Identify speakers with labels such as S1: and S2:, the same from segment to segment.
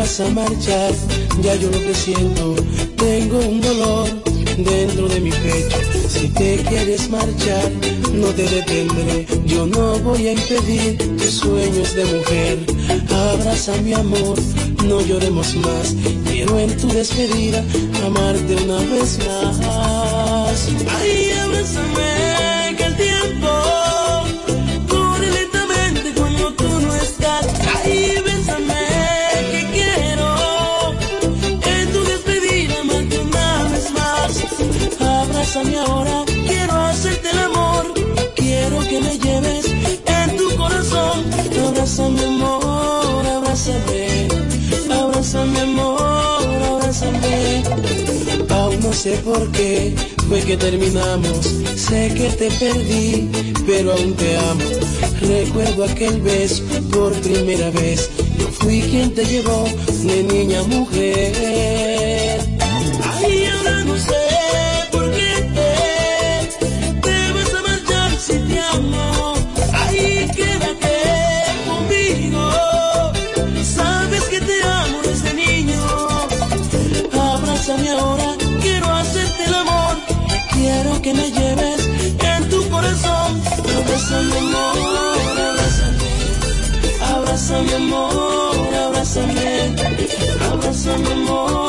S1: vas a
S2: marchar, ya yo lo que siento, tengo un dolor dentro de mi pecho. Si te quieres marchar, no te detendré, yo no voy a impedir tus sueños de mujer. Abraza mi amor, no lloremos más, quiero en tu despedida amarte una vez más. Ay, abrázame. no
S3: sé por qué fue que terminamos. Sé que te perdí, pero aún te amo. Recuerdo aquel beso por primera vez. Yo fui quien te llevó de niña a mujer. abrázame amor, abrázame, abrázame amor.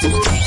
S4: today.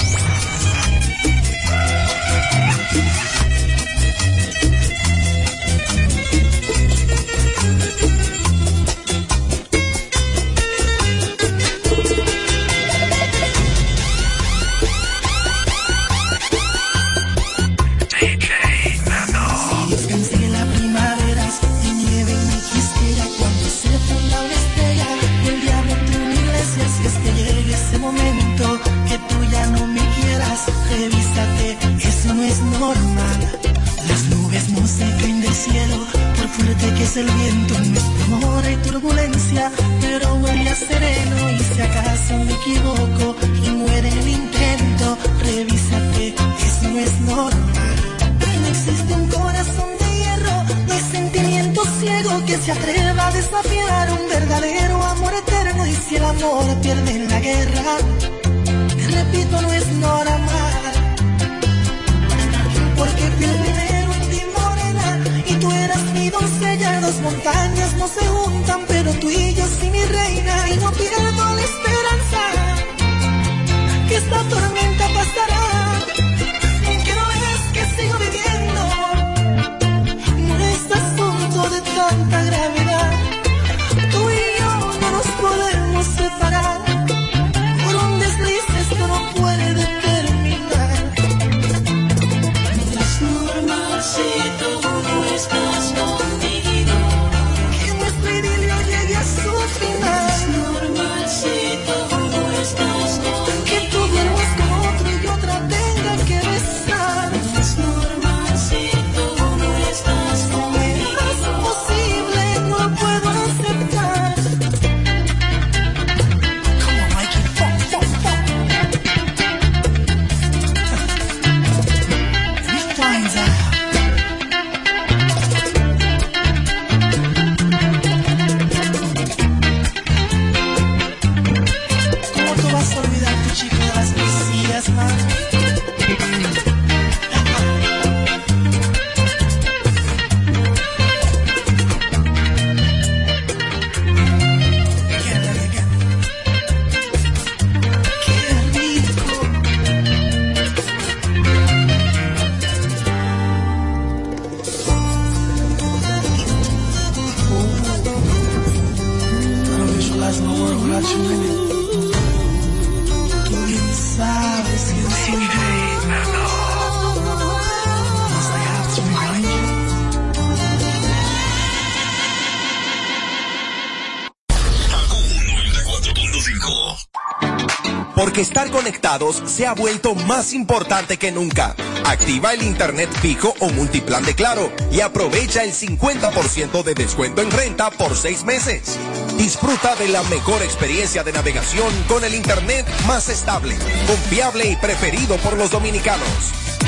S4: Se
S5: ha vuelto más importante que nunca. Activa el internet fijo o multiplan de Claro y aprovecha el 50% de descuento en renta por seis meses. Disfruta de la mejor experiencia de navegación con el internet más estable, confiable y preferido por los dominicanos.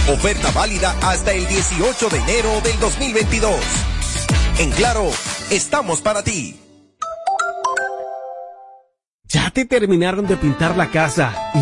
S5: Oferta válida hasta el 18 de enero del 2022. En Claro, estamos para ti.
S6: ¿Ya te terminaron de pintar la casa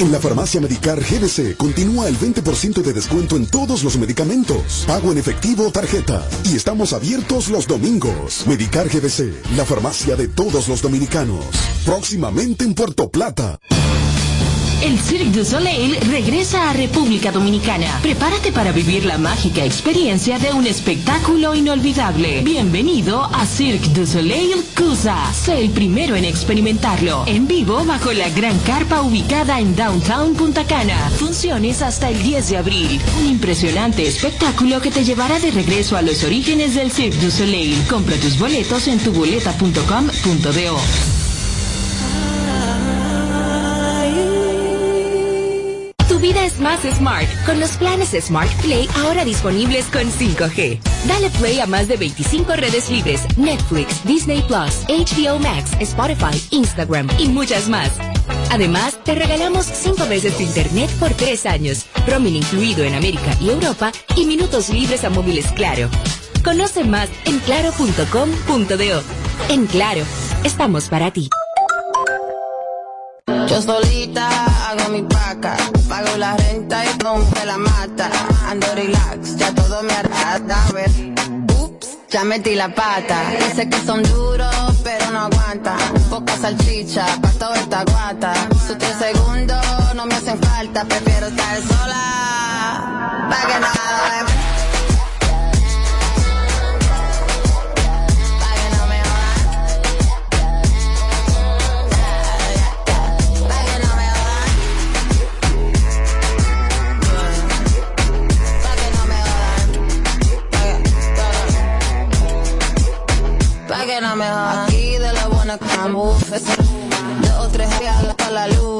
S7: En la farmacia Medicar GBC continúa el 20% de descuento en todos los medicamentos. Pago en efectivo tarjeta. Y estamos abiertos los domingos. Medicar GBC, la farmacia de todos los dominicanos. Próximamente en Puerto Plata.
S8: El Cirque du Soleil regresa a República Dominicana. Prepárate para vivir la mágica experiencia de un espectáculo inolvidable. Bienvenido a Cirque du Soleil Cusa. Sé el primero en experimentarlo. En vivo bajo la gran carpa ubicada en Downtown Punta Cana. Funciones hasta el 10 de abril. Un impresionante espectáculo que te llevará de regreso a los orígenes del Cirque du Soleil. Compra tus boletos en tuboleta.com.do.
S9: vida es más smart con los planes Smart Play ahora disponibles con 5G. Dale play a más de 25 redes libres, Netflix, Disney Plus, HBO Max, Spotify, Instagram y muchas más. Además, te regalamos 5 meses de internet por 3 años, roaming incluido en América y Europa y minutos libres a móviles Claro. Conoce más en claro.com.do. En Claro, estamos para ti.
S10: Yo solita hago mi paca, la renta y rompe la mata. Ando relax, ya todo me arrastra, a ver. Ups, ya metí la pata. Dice que son duros, pero no aguantan. Poca salchicha, pa' toda esta guata. Sus tres segundos no me hacen falta, prefiero estar sola. Pa' que no me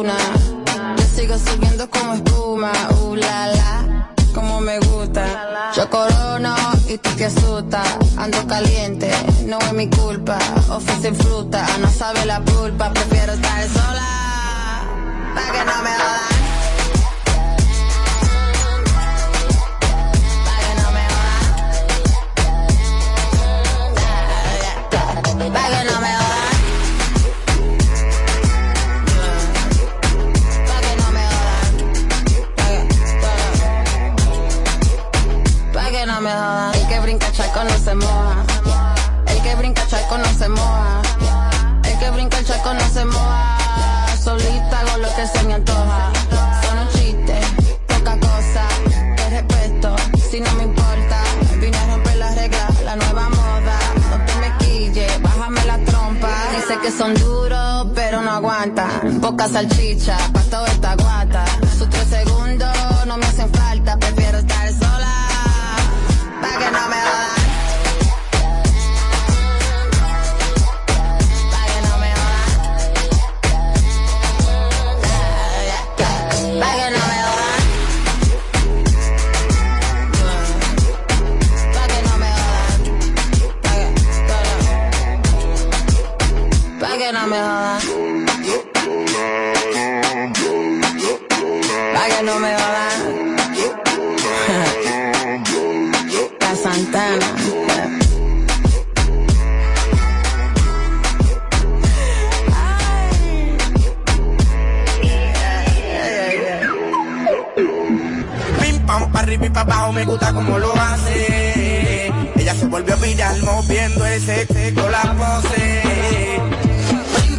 S10: Yo sigo subiendo como espuma. Uh, la. Como me gusta. Yo corono y tú te asustas. Ando caliente, no es mi culpa. Ofrecen fruta, no sabe la pulpa. Prefiero estar sola. Pa' que no me jodan. Pa' que no me El que brinca charco no se moja. El que brinca charco no se moja. El que brinca el charco no se moja. Solita hago lo que se me antoja. Son un chiste, poca cosa. Te respeto, si no me importa. Vine a romper las reglas, la nueva moda. No te me quilles, bájame la trompa. Dice que son duros, pero no aguantan. Poca salchicha, pa' toda esta
S11: abajo, me gusta como lo hace. Ella se volvió viral moviendo ese sexo la pose.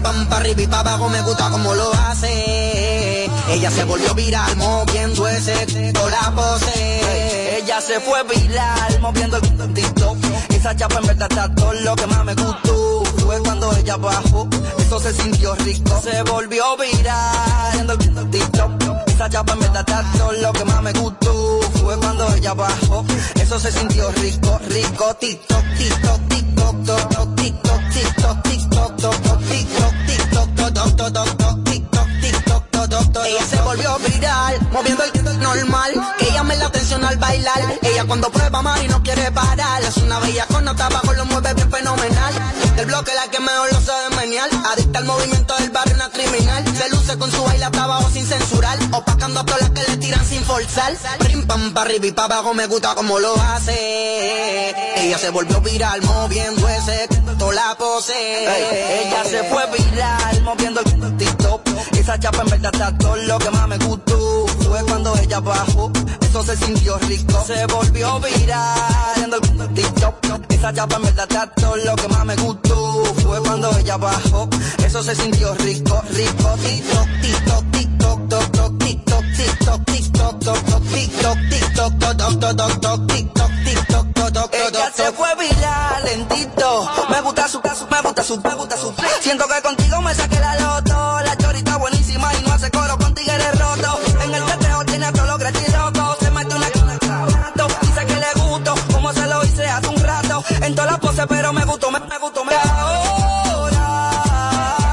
S12: Pim pa' arriba y abajo, me gusta como lo hace. Ella se volvió viral moviendo ese sexo la pose.
S13: Ella se fue viral moviendo el TikTok. Esa chapa en verdad está todo lo que más me gustó. Fue cuando ella bajó, eso se sintió rico. Se volvió viral moviendo el TikTok. Esa chapa verdad está todo lo que más me gustó. Fue cuando ella bajó, eso se sintió rico, rico. TikTok, TikTok, TikTok, TikTok, TikTok, TikTok, TikTok, TikTok, TikTok, TikTok, TikTok, TikTok, TikTok, TikTok, TikTok.
S12: Ella se volvió viral, moviendo el TikTok normal. Que ella me la atención al bailar. Ella cuando prueba más y no quiere parar. Es una bella con nota abajo, lo mueve bien fenomenal. Del bloque la que mejor lo sabe menear. Adicta al movimiento del barrio, una criminal. Se con su baile hasta abajo sin censurar. Opacando a todas las que le tiran sin forzar. Prim pam pa' arriba y pa' abajo me gusta como lo hace. Ella se volvió viral moviendo ese toda la pose.
S13: Ella se fue viral moviendo el TikTok. Esa chapa en verdad está todo lo que más me gustó. Fue cuando ella bajó, eso se sintió rico. Se volvió viral el TikTok. Esa chapa en verdad todo lo que más me gustó. Fue cuando ella bajó, eso se sintió rico, rico. TikTok, TikTok, TikTok, TikTok, TikTok, TikTok, TikTok, TikTok, toc, toc, toc, TikTok, TikTok, toc, toc, Ella se fue viral lentito. Me gusta su caso, me gusta su, me gusta su. Siento que contigo me saqué la loto. Todas las poses, pero me gustó, me, me gustó, me ahora.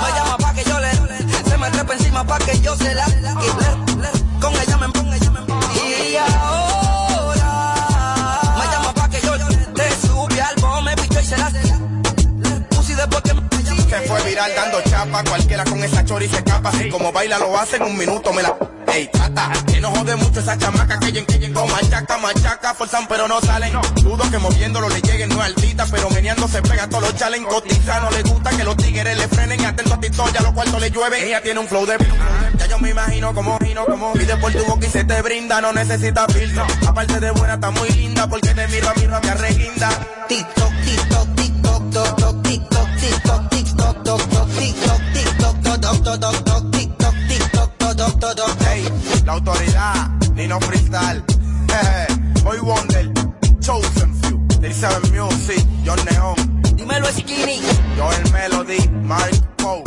S13: Me llama pa' que yo le, se me trepa encima pa' que yo se la. y Con ella me pongo, ella me pongo. Y ahora. Me llama pa' que yo le, le subí al bombe, bicho y se la. Puse después que me
S11: Se fue viral dando chapa, cualquiera con esa chori se escapa. Así como baila lo hace en un minuto, me la. Ey, trata, que no jode mucho esa chamaca que que llegó machaca, machaca, forzan pero no salen. Dudo que moviéndolo le lleguen, no es altita, pero meneando se pega todos los chalen cotiza. No le gusta que los tigres le frenen y atento a TikTok, ya los cuartos le llueve. Ella tiene un flow de ya yo me imagino como gino, como pide por tu boca y se te brinda, no necesita filtro. Aparte de buena, está muy linda, porque te miro a mi rabia reguinda.
S12: TikTok, TikTok, TikTok, TikTok, toc, toc, toc, toc, toc, TikTok, TikTok, toc, toc, toc, toc.
S11: Hey, la autoridad, Nino Freestyle, jeje, Boy Wonder, Chosen Few, 37 Music, John Neon,
S13: Dímelo, Skinny.
S11: Joel Melody, Mark Poe.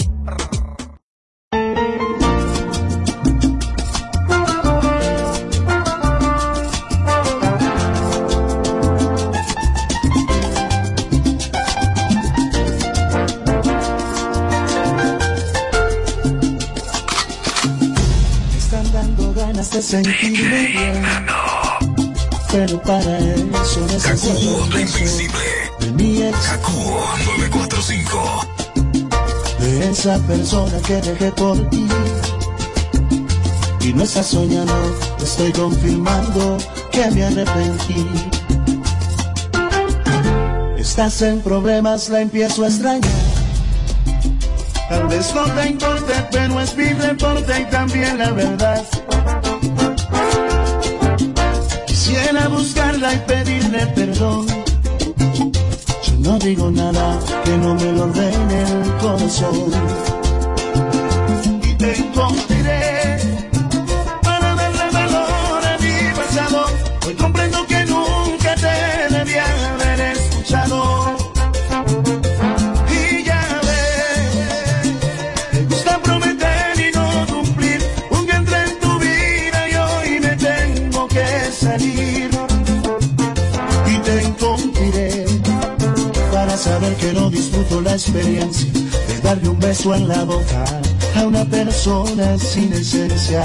S3: De sentirme bien. Pero para eso necesito beso de mi ex.
S14: 945.
S3: de esa persona que dejé por ti. Y no estás soñando, estoy confirmando que me arrepentí. Estás en problemas, la empiezo a extrañar. Tal vez no te importe, pero es mi reporte y también la verdad. Quisiera buscarla y pedirle perdón. Yo no digo nada que no me lo en el corazón. Y te encontraré beso en la boca a una persona sin esencia.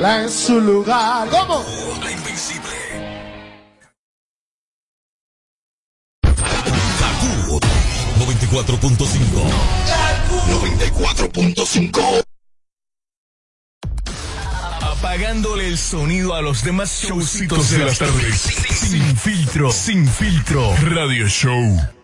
S15: en
S16: su lugar. ¿Cómo?
S14: La invencible. Kaku 94.5. 94.5. Apagándole el sonido a los demás showcitos de las tardes. Sin filtro, sin filtro. Radio Show.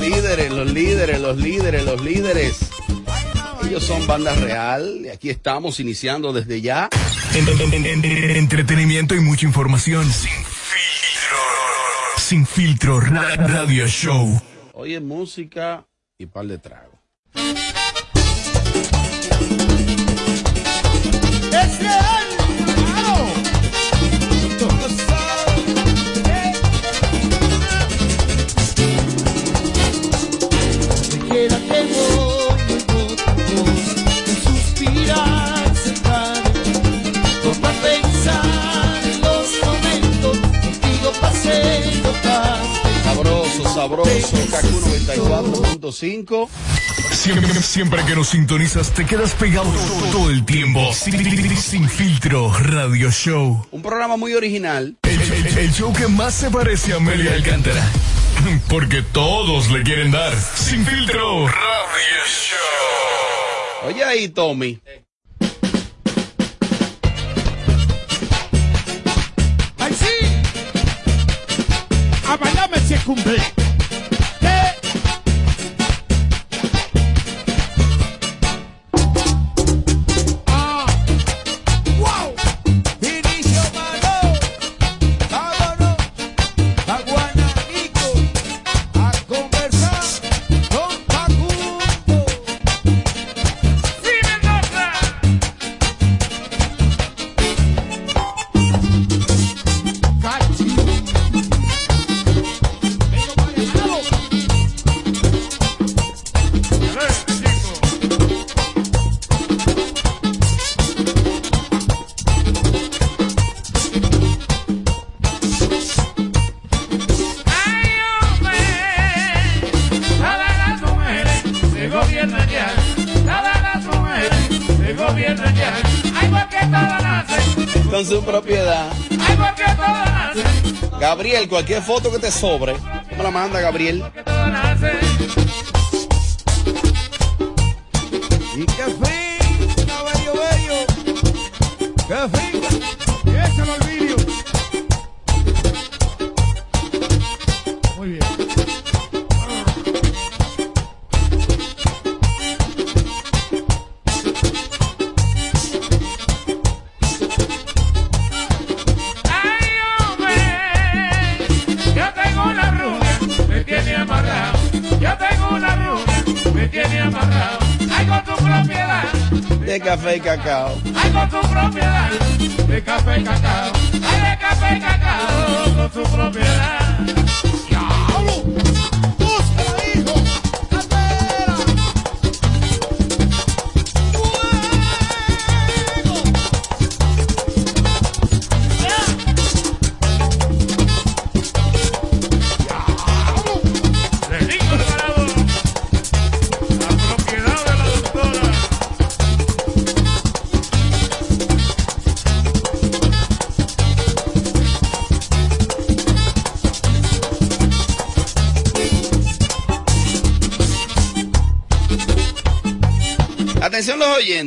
S17: Los líderes, los líderes, los líderes, los líderes. Ellos son banda real y aquí estamos iniciando desde ya.
S14: Entretenimiento y mucha información. Sin filtro. Sin filtro, radio show.
S17: Oye, música y par de trago.
S18: ¡Es real!
S17: sabroso, KQ 94.5.
S14: Siempre, que nos sintonizas, te quedas pegado todo, el tiempo. Sin, sin, filtro, radio show.
S17: Un programa muy original.
S14: El, show que más se parece a Amelia Alcántara. Porque todos le quieren dar. Sin filtro, radio show.
S17: Oye ahí, Tommy.
S18: ¡Ay, sí! ¡A bailarme si cumple!
S17: Sobre, me la manda Gabriel.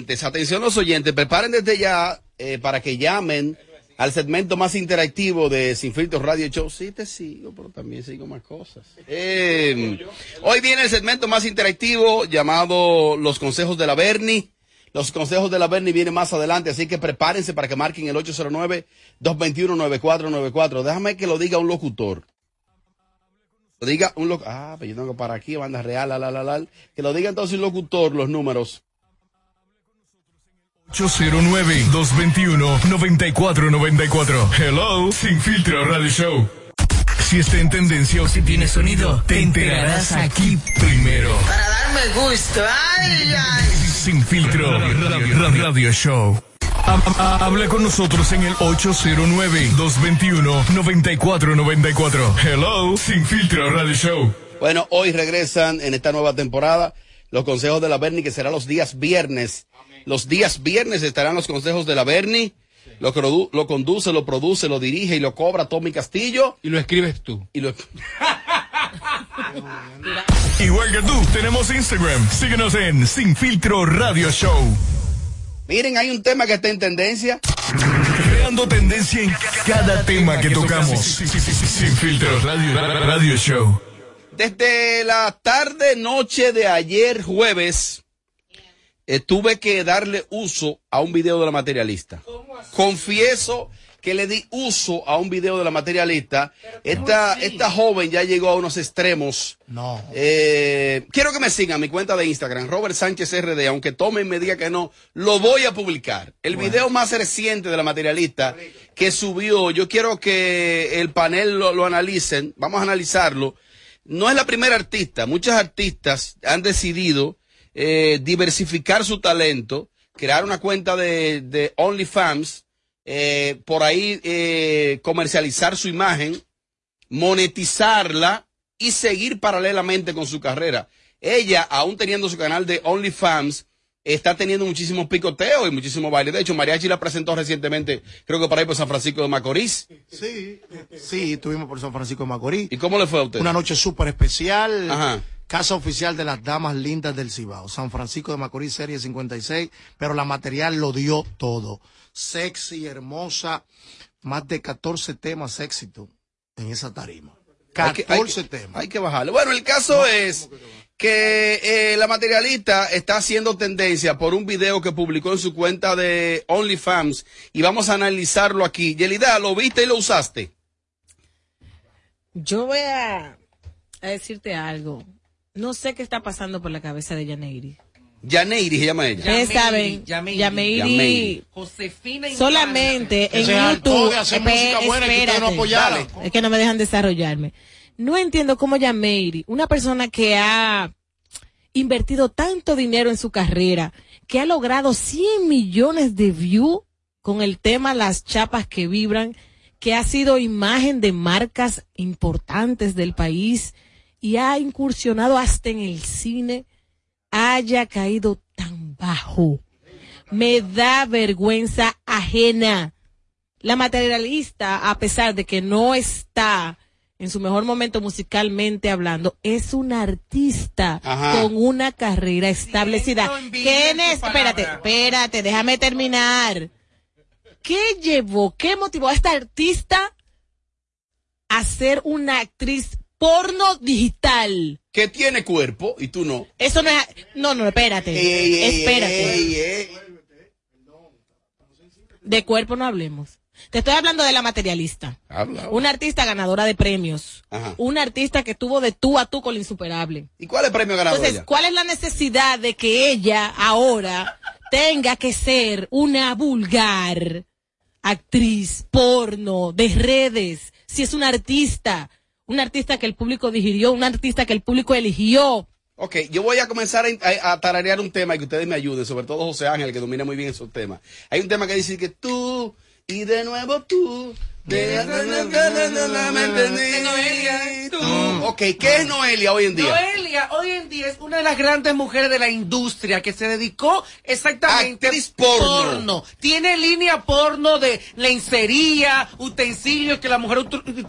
S17: Oyentes, atención los oyentes, preparen desde ya eh, para que llamen al segmento más interactivo de Sin Filtros Radio Show. Sí, te sigo, pero también sigo más cosas. Eh, hoy viene el segmento más interactivo llamado Los Consejos de la Berni. Los consejos de la Berni vienen más adelante, así que prepárense para que marquen el 809-221-9494. Déjame que lo diga un locutor. Lo diga un locutor. Ah, pero yo tengo para aquí, banda real, la, la, la, la. Que lo diga entonces un locutor los números.
S14: 809-221-9494. Hello, Sin Filtro Radio Show. Si está en tendencia o si tiene sonido, te enterarás aquí primero.
S19: Para darme gusto. Ay, ay.
S14: Sin Filtro Radio, Radio Show. Ha- ha- Habla con nosotros en el 809-221-9494. Hello, Sin Filtro Radio Show.
S17: Bueno, hoy regresan en esta nueva temporada los consejos de la Berni, que será los días viernes. Los días viernes estarán los consejos de la Berni. Lo, conduce, lo produce, lo dirige y lo cobra Tommy Castillo.
S20: Y lo escribes tú.
S17: Y lo...
S14: Igual que tú, tenemos Instagram. Síguenos en Sin Filtro Radio Show.
S17: Miren, hay un tema que está en tendencia.
S14: Creando tendencia en cada tema que tocamos. Sin Filtro Radio, Radio Show.
S17: Desde la tarde, noche de ayer, jueves, eh, tuve que darle uso a un video de la materialista. Confieso que le di uso a un video de la materialista. Esta, esta joven ya llegó a unos extremos.
S16: No.
S17: Eh, quiero que me sigan mi cuenta de Instagram, Robert Sánchez RD, aunque tomen me diga que no, lo voy a publicar. El video más reciente de la materialista que subió, yo quiero que el panel lo, lo analicen, vamos a analizarlo. No es la primera artista, muchas artistas han decidido eh, diversificar su talento, crear una cuenta de, OnlyFans, eh, por ahí eh, comercializar su imagen, monetizarla y seguir paralelamente con su carrera. Ella, aún teniendo su canal de OnlyFans, está teniendo muchísimos picoteos y muchísimos bailes. De hecho, Mariachi la presentó recientemente, creo que por ahí por San Francisco de Macorís.
S16: Sí, sí, estuvimos por San Francisco de Macorís.
S17: ¿Y cómo le fue a usted?
S16: Una noche súper especial.
S17: Ajá.
S16: Casa oficial de las damas lindas del Cibao. San Francisco de Macorís, serie 56. Pero la material lo dio todo. Sexy, hermosa. Más de 14 temas éxito en esa tarima.
S17: Hay que-
S16: 14
S17: hay que-
S16: temas.
S17: Hay que bajarle. Bueno, el caso es que eh, la materialista está haciendo tendencia por un video que publicó en su cuenta de OnlyFans y vamos a analizarlo aquí. Yelida, ¿lo viste y lo usaste?
S21: Yo voy a, a decirte algo. No sé qué está pasando por la cabeza de Yaneiri.
S17: Yaneiri se llama ella.
S21: Ustedes saben,
S20: Yameiri.
S21: Yameiri,
S17: Yameiri.
S20: Josefina y
S21: solamente
S16: Que
S21: en YouTube.
S16: de hacer
S21: Espe-
S16: música buena y que no.
S21: Es que no me dejan desarrollarme. No entiendo cómo Yameiri, una persona que ha invertido tanto dinero en su carrera, que ha logrado 100 millones de views con el tema Las chapas que vibran, que ha sido imagen de marcas importantes del país y ha incursionado hasta en el cine, haya caído tan bajo. Me da vergüenza ajena. La materialista, a pesar de que no está en su mejor momento musicalmente hablando, es una artista
S17: Ajá.
S21: con una carrera establecida. ¿Qué es? Espérate, espérate, déjame terminar. ¿Qué llevó, qué motivó a esta artista a ser una actriz porno digital?
S17: Que tiene cuerpo y tú no.
S21: Eso no es, no, no, espérate,
S17: Ey, ey,
S21: espérate.
S17: ey.
S21: De cuerpo no hablemos. Te estoy hablando de la materialista.
S17: Habla.
S21: Una artista ganadora de premios.
S17: Ajá.
S21: Una artista que tuvo de tú a tú con la insuperable.
S17: ¿Y cuál es el premio ganador?
S21: Entonces,
S17: ella?
S21: ¿cuál es la necesidad de que ella ahora tenga que ser una vulgar actriz porno de redes? Si es una artista, una artista que el público digirió, una artista que el público eligió.
S17: Ok, yo voy a comenzar a- a tararear un tema y que ustedes me ayuden, sobre todo José Ángel, que domina muy bien esos temas. Hay un tema que dice que tú y de nuevo tú. Tú. Ok, ¿qué es Noelia hoy en día?
S22: Noelia hoy en día es una de las grandes mujeres de la industria que se dedicó exactamente
S17: Actriz porno.
S22: Tiene línea porno de lencería, utensilios que la mujer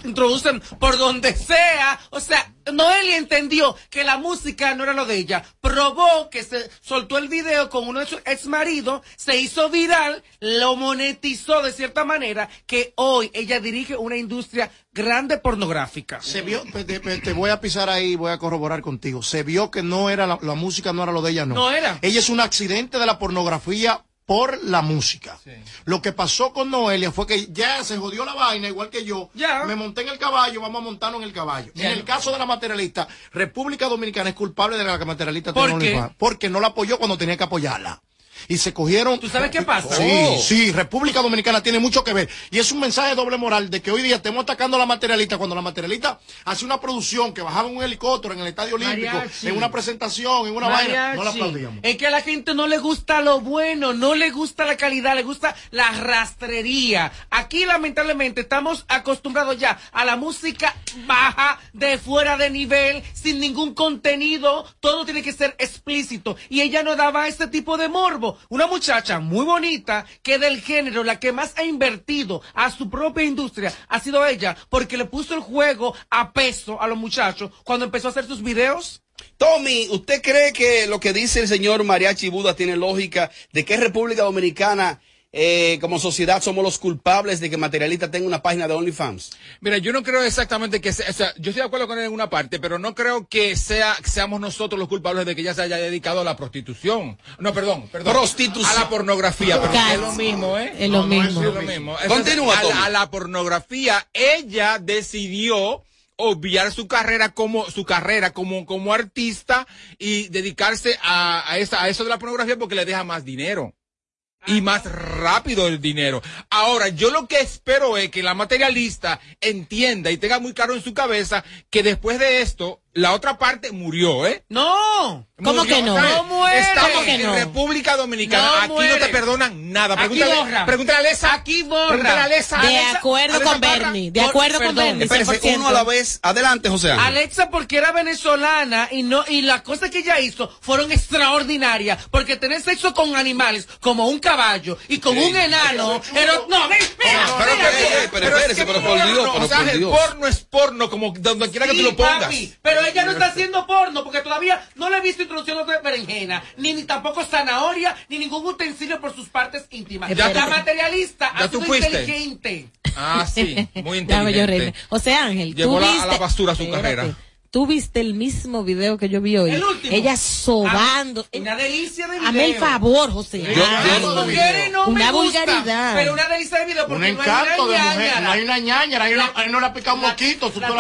S22: introducen por donde sea. O sea, Noelia entendió que la música no era lo de ella. Probó que se soltó el video con uno de sus ex maridos, se hizo viral, lo monetizó de cierta manera, que hoy ella dirige una industria grande pornográfica.
S16: Se vio, te, voy a pisar ahí, voy a corroborar contigo. Se vio que no era la, la música, no era lo de ella, no.
S22: No era.
S16: Ella es un accidente de la pornografía por la música. Lo que pasó con Noelia fue que ya se jodió la vaina, igual que yo. Me monté en el caballo, vamos a montarnos en el caballo. En el caso de la materialista, República Dominicana es culpable de la materialista
S22: ¿Por qué?
S16: Porque no la apoyó cuando tenía que apoyarla. Y se cogieron. ¿Tú
S22: sabes qué pasa?
S16: Sí,
S22: Oh.
S16: sí, República Dominicana tiene mucho que ver. Y es un mensaje de doble moral de que hoy día estemos atacando a la materialista cuando la materialista hace una producción que bajaba en un helicóptero en el Estadio Olímpico,
S22: Mariachi.
S16: en una presentación, en una vaina. No la aplaudíamos.
S22: Es que a la gente no le gusta lo bueno, no le gusta la calidad, le gusta la rastrería. Aquí lamentablemente estamos acostumbrados ya a la música baja, de fuera de nivel, sin ningún contenido, todo tiene que ser explícito. Y ella no daba ese tipo de morbo. Una muchacha muy bonita que del género, la que más ha invertido a su propia industria, ha sido ella, porque le puso el juego a peso a los muchachos cuando empezó a hacer sus videos.
S17: Tommy, ¿usted cree que lo que dice el señor Mariachi Buda tiene lógica de que República Dominicana, eh, como sociedad, somos los culpables de que Materialista tenga una página de OnlyFans?
S20: Mira, yo no creo exactamente que sea, o sea, yo estoy de acuerdo con él en una parte, pero no creo que sea, que seamos nosotros los culpables de que ella se haya dedicado a la prostitución. No, perdón, perdón.
S17: Prostitución.
S20: A la pornografía, pero es lo mismo, ¿eh?
S21: Es lo
S20: No, no,
S21: mismo.
S20: es lo mismo.
S17: Continúa,
S20: es- a, a la pornografía, ella decidió obviar su carrera como su carrera como como artista y dedicarse a, a esa a eso de la pornografía porque le deja más dinero y más rápido el dinero. Ahora, yo lo que espero es que la materialista entienda y tenga muy claro en su cabeza que después de esto, la otra parte murió, ¿eh?
S22: No.
S21: ¿Cómo que no?
S20: ¿sabes?
S21: No muere.
S20: Estamos
S21: ¿Cómo que
S20: en
S21: no?
S20: República Dominicana.
S22: No
S20: Aquí no te perdonan nada.
S22: Aquí
S20: Pregúntale,
S22: borra.
S20: pregúntale a Alexa.
S22: Aquí borra.
S20: Pregúntale a Alexa.
S21: De acuerdo
S20: Alexa
S21: con. Bernie, de
S22: Por-
S21: acuerdo con Bernie.
S17: Espérese,
S21: 100%.
S17: uno a la vez. Adelante, José Ángel.
S22: Alexa porque era venezolana y no y las cosas que ella hizo fueron extraordinarias porque tener sexo con animales como un caballo y con un enano era no ven, mira,
S17: pero,
S22: mira,
S17: pero,
S22: mira.
S17: pero, pero, espérese, pero por
S20: porno,
S17: Dios, pero
S20: o sea,
S17: por
S20: el
S17: Dios.
S20: porno es porno, como donde quiera que tú lo pongas.
S22: pero ella no está haciendo porno porque todavía no le he visto introducción de berenjena, ni, ni tampoco zanahoria, ni ningún utensilio por sus partes íntimas.
S21: Espérate.
S22: La materialista
S20: ¿Ya
S22: ha sido inteligente.
S20: Ah, sí, muy inteligente.
S21: José Ángel,
S20: Llevó
S21: tú
S20: la- a la basura su
S21: Espérate.
S20: carrera.
S21: Tú viste el mismo video que yo vi hoy.
S22: El último.
S21: Ella sobando.
S22: Ah, una delicia de video.
S21: Hazme el favor, José.
S17: Yo- yo no lo
S22: no
S21: Una vulgaridad.
S22: Pero una delicia de video porque
S16: Un
S22: no hay
S16: encanto
S22: una
S16: de mujer.
S22: ñáñara.
S16: No hay una ñaña, ahí no, no ha picado un la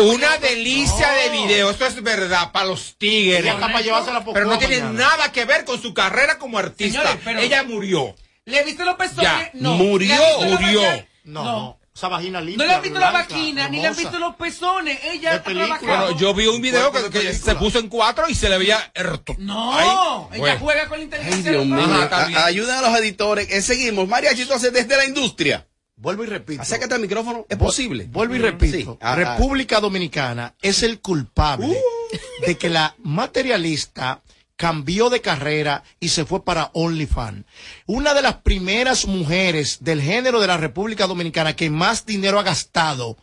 S20: Una delicia de video, esto es verdad, para los tigres.
S16: Ella está para llevársela por
S20: Pero no tiene
S16: mañana.
S20: nada que ver con su carrera como artista.
S22: Señores, pero-
S20: Ella murió.
S22: ¿Le viste los pezones?
S20: Ya,
S22: No.
S17: murió,
S22: ¿Le has visto la
S20: murió.
S16: No,
S22: No.
S16: Esa vagina
S22: No
S16: limpia.
S22: le han visto la vaquina, ni le han visto los pezones. Ella
S16: película.
S22: trabajado.
S20: Bueno, yo vi un video que, se puso en cuatro y se le veía erto.
S22: No,
S20: Ahí,
S22: ella
S20: bueno.
S22: juega con la
S17: Ay,
S22: inteligencia.
S17: Dios mío.
S20: Está.
S17: A- ayuden a los editores. Eh, seguimos. Mariachi, entonces, desde la industria.
S16: Vuelvo y repito.
S17: Acércate al micrófono. ¿Es posible?
S16: Vuelvo y repito.
S17: Sí. Ah, ah.
S16: República Dominicana es el culpable de que la materialista cambió de carrera y se fue para OnlyFans. Una de las primeras mujeres del género de la República Dominicana que más dinero ha gastado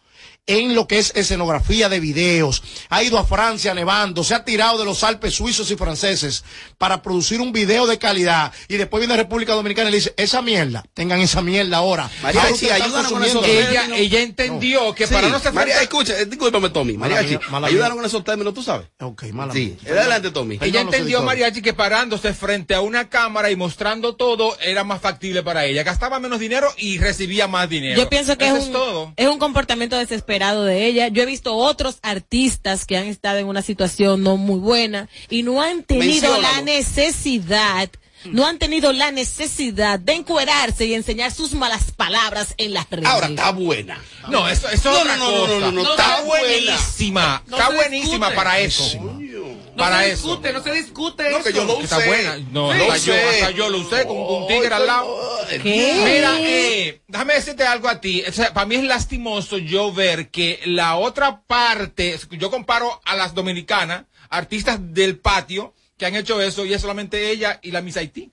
S16: en lo que es escenografía de videos. Ha ido a Francia nevando, se ha tirado de los Alpes suizos y franceses para producir un video de calidad y después viene a República Dominicana y le dice, esa mierda, tengan esa mierda ahora. Ustedes están
S17: ayúdanos con esos
S20: Ella, ella entendió que
S17: Sí,
S20: para no ser
S17: María, escucha, discúlpame, Tommy. Mariachi, ayúdanos con esos términos, tú sabes.
S16: Ok, mala
S17: Sí,
S16: mía.
S17: adelante, Tommy.
S20: Ella entendió, Mariachi, que parándose frente a una cámara y mostrando todo era más factible para ella. Gastaba menos dinero y recibía más dinero.
S21: Yo pienso que
S20: Eso
S21: es
S20: es
S21: un,
S20: todo.
S21: es un comportamiento desesperado de ella. Yo he visto otros artistas que han estado en una situación no muy buena y no han tenido
S17: Menciónalo.
S21: la necesidad, no han tenido la necesidad de encuerarse y enseñar sus malas palabras en las redes.
S17: Ahora está buena.
S20: No, eso, eso
S17: No,
S20: es otra
S17: no, no, no,
S20: cosa.
S17: no, no, no,
S20: está
S17: está
S20: buenísima.
S22: No
S20: está
S22: se
S20: buenísima
S22: discute.
S20: para eso.
S22: No
S20: para
S22: se
S20: eso.
S22: discute, no se discute
S17: No,
S22: eso.
S17: que yo lo
S20: Está
S17: usé.
S20: buena. No,
S17: Sí.
S20: hasta, yo, hasta yo lo usé con un tigre al lado.
S21: ¿Qué?
S20: Mira, eh, déjame decirte algo a ti. O sea, para mí es lastimoso yo ver que la otra parte, yo comparo a las dominicanas, artistas del patio, que han hecho eso, y es solamente ella y la Miss Haití.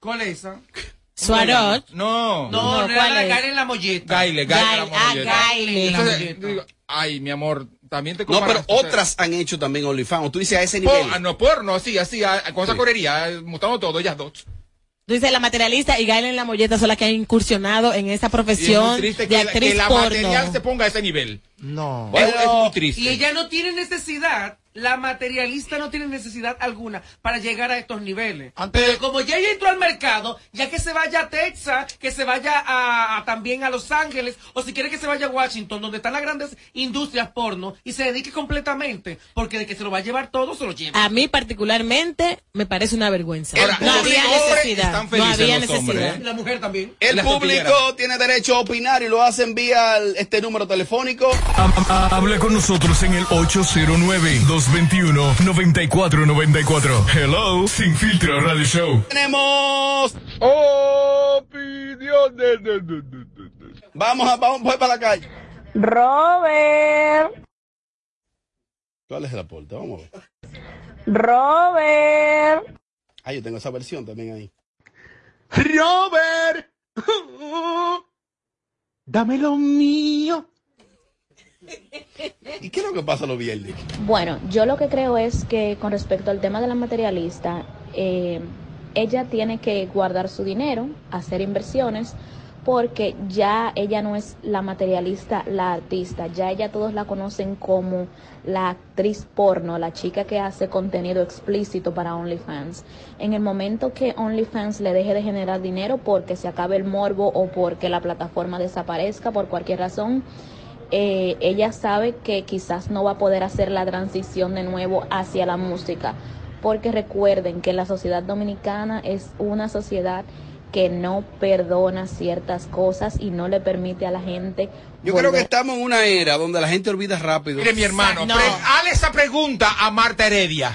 S22: ¿Cuál es esa?
S21: Suarot.
S20: No.
S22: No, no,
S21: No,
S22: era
S21: ¿cuál
S22: la? Gaile en la molleta.
S20: Gaile, Gaile.
S21: Gail-
S20: la
S21: ah,
S20: molleta.
S21: Gaile.
S20: Entonces, digo, ay, mi amor, también te
S17: No, pero
S20: comparaste, o sea,
S17: otras han hecho también OnlyFans. Tú dices a ese
S20: por-
S17: nivel.
S20: ah, no, porno, así, así, ah, con esa correría, ah, mostrando todo, ellas dos.
S21: Tú dices la materialista y Gail en la molleta son las que han incursionado en esa
S20: Y es muy
S21: profesión
S20: triste
S21: de
S20: que, la-
S21: actriz
S20: que la
S21: porno.
S20: material se ponga a ese nivel.
S16: No.
S20: Es- es, muy triste.
S22: Y ella no tiene necesidad, la materialista no tiene necesidad alguna para llegar a estos niveles.
S16: Antes-
S22: Pero como ya ella entró al mercado, ya que se vaya a Texas, que se vaya a, a- también a Los Ángeles, o si quiere que se vaya a Washington, donde están las grandes industrias porno, y se dedique completamente, porque de que se lo va a llevar todo, se lo lleva.
S21: A mí particularmente me parece una vergüenza.
S20: Ahora,
S21: no había necesidad.
S20: están
S21: No había necesidad.
S20: hombres, ¿eh?
S22: La mujer también.
S17: El público tiene derecho a opinar y lo hacen vía el- este número telefónico.
S14: Habla con nosotros en el 809-221-9494. Hello, Sin Filtro Radio Show.
S17: Tenemos.
S20: Opiniones.
S17: Vamos, a, vamos voy para la calle.
S23: Robert,
S17: ¿Cuál es el aporte? Vamos a ver.
S23: Robert,
S17: Ah, yo tengo esa versión también ahí.
S16: Robert, dame lo mío.
S17: ¿Y qué es lo que pasa los viernes?
S24: Bueno, yo lo que creo es que con respecto al tema de la materialista, eh, ella tiene que guardar su dinero, hacer inversiones, porque ya ella no es la materialista, la artista, ya ella todos la conocen como la actriz porno, la chica que hace contenido explícito para OnlyFans. En el momento que OnlyFans le deje de generar dinero porque se acabe el morbo o porque la plataforma desaparezca por cualquier razón, eh, ella sabe que quizás no va a poder hacer la transición de nuevo hacia la música, porque recuerden que la sociedad dominicana es una sociedad que no perdona ciertas cosas y no le permite a la gente.
S17: Yo creo que estamos en una era donde la gente olvida rápido.
S20: Mire, mi hermano,
S21: No.
S20: hale esa pregunta a Marta Heredia.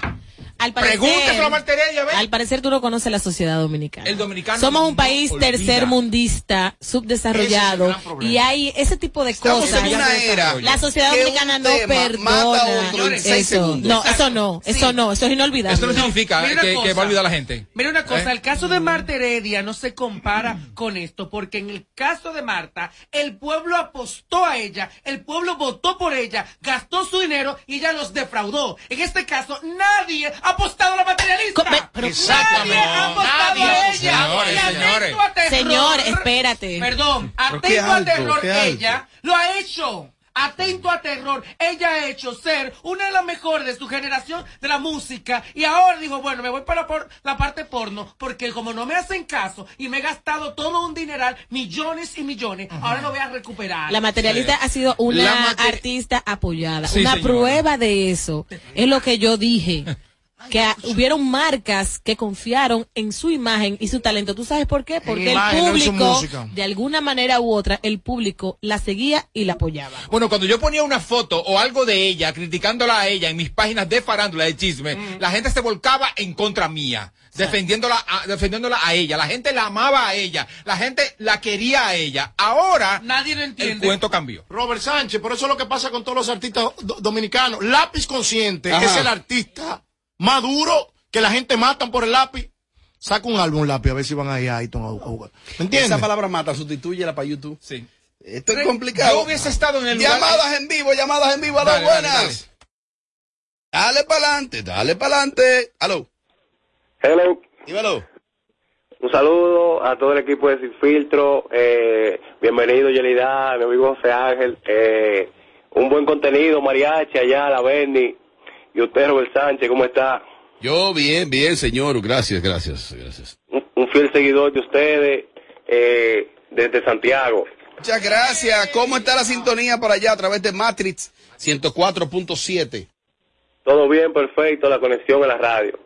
S21: Al parecer,
S20: a Marta Heredia, ¿ves?
S21: al parecer tú no conoces la sociedad dominicana.
S20: El dominicano
S21: Somos un
S20: no
S21: país
S20: olvida.
S21: tercer mundista, subdesarrollado,
S16: es
S21: y hay ese tipo de
S17: Estamos
S21: cosas.
S17: en una era
S21: La sociedad dominicana no perdona eso. No, eso no, eso
S22: Sí.
S21: no, eso es inolvidable.
S20: Esto no significa
S22: una
S20: que, va a olvidar a la gente.
S22: Mira una cosa,
S20: ¿Eh?
S22: el caso de Marta Heredia no se compara con esto, porque en el caso de Marta, el pueblo apostó a ella, el pueblo votó por ella, gastó su dinero y ella los defraudó. En este caso, nadie apostado a la materialista.
S21: Pero-
S22: Nadie ha apostado
S20: Nadie.
S22: a ella.
S20: Señores,
S22: Y
S20: señores.
S22: a terror-
S21: Señor, espérate.
S22: Perdón, atento a
S17: alto,
S22: terror,
S17: qué alto.
S22: ella lo ha hecho. Atento a terror, ella ha hecho ser una de las mejores de su generación de la música y ahora dijo, bueno, me voy para la, por- la parte porno porque como no me hacen caso y me he gastado todo un dineral, millones y millones, ahora lo voy a recuperar.
S21: La materialista ha sido una artista apoyada.
S20: Sí,
S21: una
S20: señora.
S21: prueba de eso es lo que yo dije. Que hubieron marcas que confiaron en su imagen y su talento. ¿Tú sabes por qué? Porque
S16: imagen,
S21: el público, de alguna manera u otra, el público la seguía y la apoyaba.
S20: Bueno, cuando yo ponía una foto o algo de ella, criticándola a ella en mis páginas de farándula de chisme, la gente se volcaba en contra mía, defendiéndola a, defendiéndola a ella. La gente la amaba a ella, la gente la quería a ella. Ahora
S22: Nadie lo
S20: el cuento cambió.
S16: Robert Sánchez, por eso es lo que pasa con todos los artistas do- dominicanos. Lápiz consciente
S17: Ajá.
S16: es el artista maduro que que la gente matan por el lápiz. Saca un álbum lápiz a ver si van ahí a iTunes a a jugar. ¿Me entiendes?
S17: Esa palabra mata, sustituye para YouTube.
S20: Sí.
S17: Esto es complicado.
S20: yo hubiese estado en el lugar-
S17: Llamadas en vivo, llamadas en vivo, aló,
S20: Dale, dale,
S17: buenas. Dale, para adelante, dale para adelante. Aló.
S23: Hello.
S17: Dímelo.
S23: Un saludo a todo el equipo de Sin Filtro. Eh, bienvenido, Yelida, mi amigo José Ángel. Eh, un buen contenido, Mariachi, allá, la Berni. Y usted, Robert Sánchez, ¿cómo está?
S17: Yo bien, bien, señor. Gracias, gracias, gracias.
S23: Un, un fiel seguidor de ustedes eh, desde Santiago.
S17: Muchas gracias. ¿Cómo está la sintonía por allá a través de Matrix 104.7?
S23: Todo bien, perfecto, la conexión en la radio.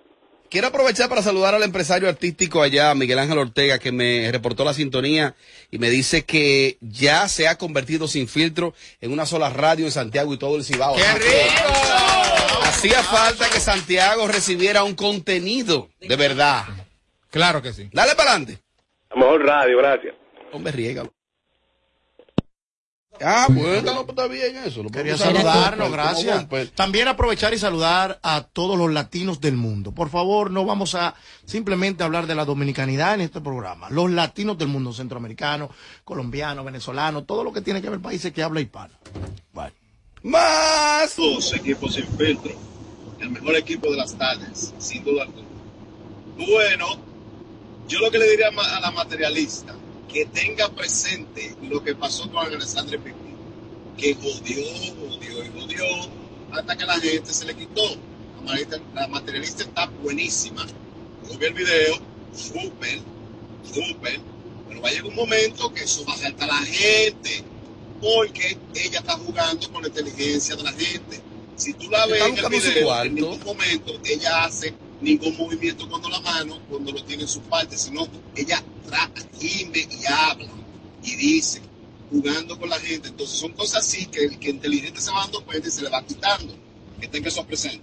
S17: Quiero aprovechar para saludar al empresario artístico allá, Miguel Ángel Ortega, que me reportó la sintonía y me dice que ya se ha convertido sin filtro en una sola radio en Santiago y todo el Cibao. ¡Qué rico! Hacía falta que Santiago recibiera un contenido de verdad.
S20: Claro que sí.
S17: Dale para adelante.
S23: La mejor radio, gracias.
S17: Hombre, riégalo. Ah, bueno, no, pues está bien eso. Lo
S16: Quería saludarnos, gracias. También aprovechar y saludar a todos los latinos del mundo. Por favor, no vamos a simplemente hablar de la dominicanidad en este programa. Los latinos del mundo, centroamericanos, colombianos, venezolanos, todo lo que tiene que ver países que habla hispano.
S17: Más.
S25: Dos equipos sin filtro. El mejor equipo de las tardes, sin duda alguna. Bueno, yo lo que le diría a la materialista, que tenga presente lo que pasó con Alexandre Pipí, que jodió, jodió y jodió, hasta que la gente se le quitó. La materialista está buenísima. Yo vi el video, súper, súper, pero va a llegar un momento que eso va a saltar a la gente, porque ella está jugando con la inteligencia de la gente. Si tú la ves en el video, ningún momento ella hace ningún movimiento con la mano cuando lo tiene en su parte, sino ella trata, gime y habla y dice, jugando con la gente. Entonces son cosas así que el que inteligente se va dando cuenta y se le va quitando. Que tenga eso presente.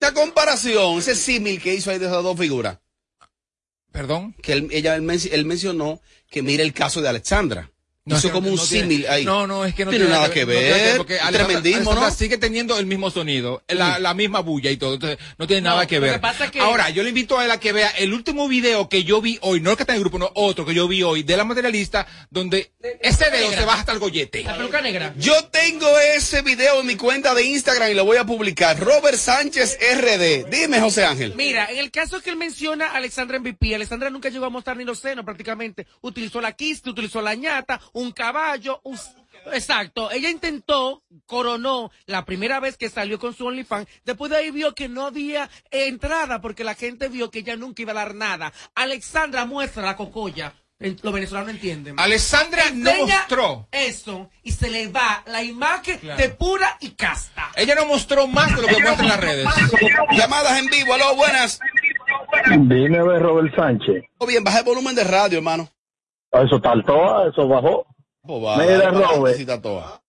S17: Esta comparación, ese símil que hizo ahí de esas dos figuras.
S20: Perdón.
S17: Que él, ella, él, men- él mencionó que mira el caso de Alexandra.
S20: No,
S17: hizo como un
S20: no tiene-
S17: símil ahí.
S20: No, no, es que no
S17: tiene nada que
S20: no tiene
S17: ver.
S20: porque
S17: Es
S20: Alejandra-
S17: tremendismo,
S20: Alejandra
S17: ¿no?
S20: sigue teniendo el mismo sonido, la, la misma bulla y todo. Entonces, no tiene nada que
S22: lo
S20: ver.
S22: que pasa es que-
S20: Ahora, yo le invito a él a que vea el último video que yo vi hoy, no el que está en el grupo, no otro que yo vi hoy, de la materialista, donde ese dedo se baja hasta el gollete.
S22: La peluca negra.
S17: Yo tengo ese video en mi cuenta de Instagram y lo voy a publicar. Robert Sánchez RD. Dime, José Ángel.
S22: Mira, en el caso que él menciona a Alexandra MVP, Alexandra nunca llegó a mostrar ni los senos prácticamente. Utilizó la quiste, utilizó la ñata, un caballo, un... Exacto, ella intentó, coronó la primera vez que salió con su OnlyFans, después de ahí vio que no había entrada porque la gente vio que ella nunca iba a dar nada. Alexandra muestra la cocoya, los venezolanos entienden.
S20: Alexandra no mostró.
S22: Eso, y se le va la imagen
S20: Claro.
S22: de pura y casta.
S20: Ella no mostró más de lo que muestra en las redes.
S17: Llamadas en vivo, aló, buenas.
S26: Dime, a ver, Robert Sánchez.
S17: Oh, bien, baja el volumen de radio, hermano.
S26: Eso taltó, eso bajó.
S17: Oh, va,
S26: Mira, Robert.
S17: está toda.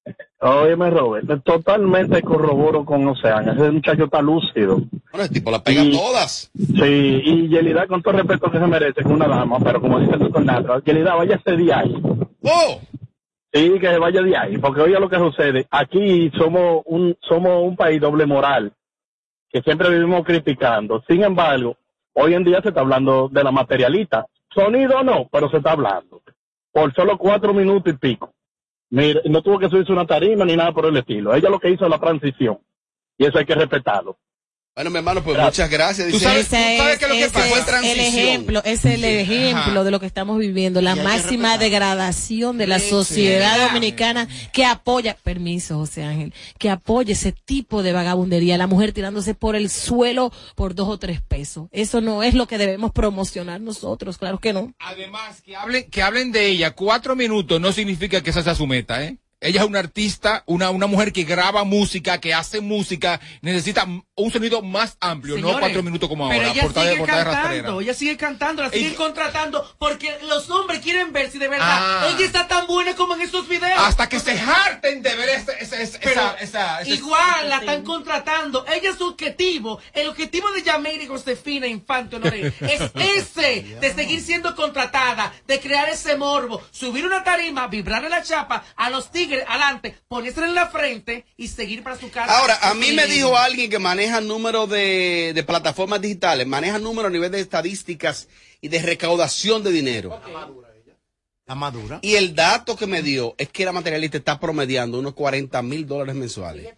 S26: Óyeme, Robert, totalmente corroboro con Oceana. Ese muchacho está lúcido.
S17: Bueno, el tipo la pega
S26: Y-
S17: todas.
S26: Sí, y Yelida, con todo respeto que se merece, con una dama, pero como dice el doctor Natra, Yelida, váyase de ahí.
S17: ¡Oh!
S26: Sí, que se vaya de ahí, porque oye lo que sucede. Aquí somos un, somos un país doble moral, que siempre vivimos criticando. Sin embargo, hoy en día se está hablando de la materialista. Sonido no, pero se está hablando. Por solo cuatro minutos y pico. Mira, no tuvo que subirse una tarima ni nada por el estilo. Ella lo que hizo es la transición. Y eso hay que respetarlo.
S17: Bueno, mi hermano, pues muchas gracias. Dice,
S21: Ese
S17: ¿tú sabes qué es lo que pasó?
S21: El ejemplo, es el ejemplo de lo que estamos viviendo, la máxima degradación de la
S17: Sí,
S21: sociedad
S17: sí.
S21: dominicana que apoya, permiso José Ángel, que apoya ese tipo de vagabundería, la mujer tirándose por el suelo por dos o tres pesos. Eso no es lo que debemos promocionar nosotros, claro que no.
S20: Además, que hablen, que hablen de ella cuatro minutos no significa que esa sea su meta, ¿eh? Ella es una artista, una, una mujer que graba música, que hace música, necesita un sonido más amplio, no cuatro minutos como
S22: Pero
S20: ahora.
S22: ella
S20: portada de-
S22: sigue
S20: portada de
S22: cantando,
S20: rastrera.
S22: ella sigue cantando, la siguen contratando porque los hombres quieren ver si de verdad
S20: Ah.
S22: ella está tan buena como en esos videos.
S20: Hasta que se harten de ver esa, esa, esa,
S22: Pero
S20: esa- esa- esa-
S22: igual la están contratando. Ella es su objetivo. El objetivo de Yameira y Josefina Infante Honoré es ese, de seguir siendo contratada, de crear ese morbo, subir una tarima, vibrarle la chapa a los tigres tigre adelante, ponérselo en la frente y seguir para su casa.
S17: Ahora, a mí me dijo alguien que maneja números de, de plataformas digitales, maneja números a nivel de estadísticas y de recaudación de dinero.
S16: La madura.
S17: Y el dato que me dio es que la materialista está promediando unos 40 mil dólares mensuales.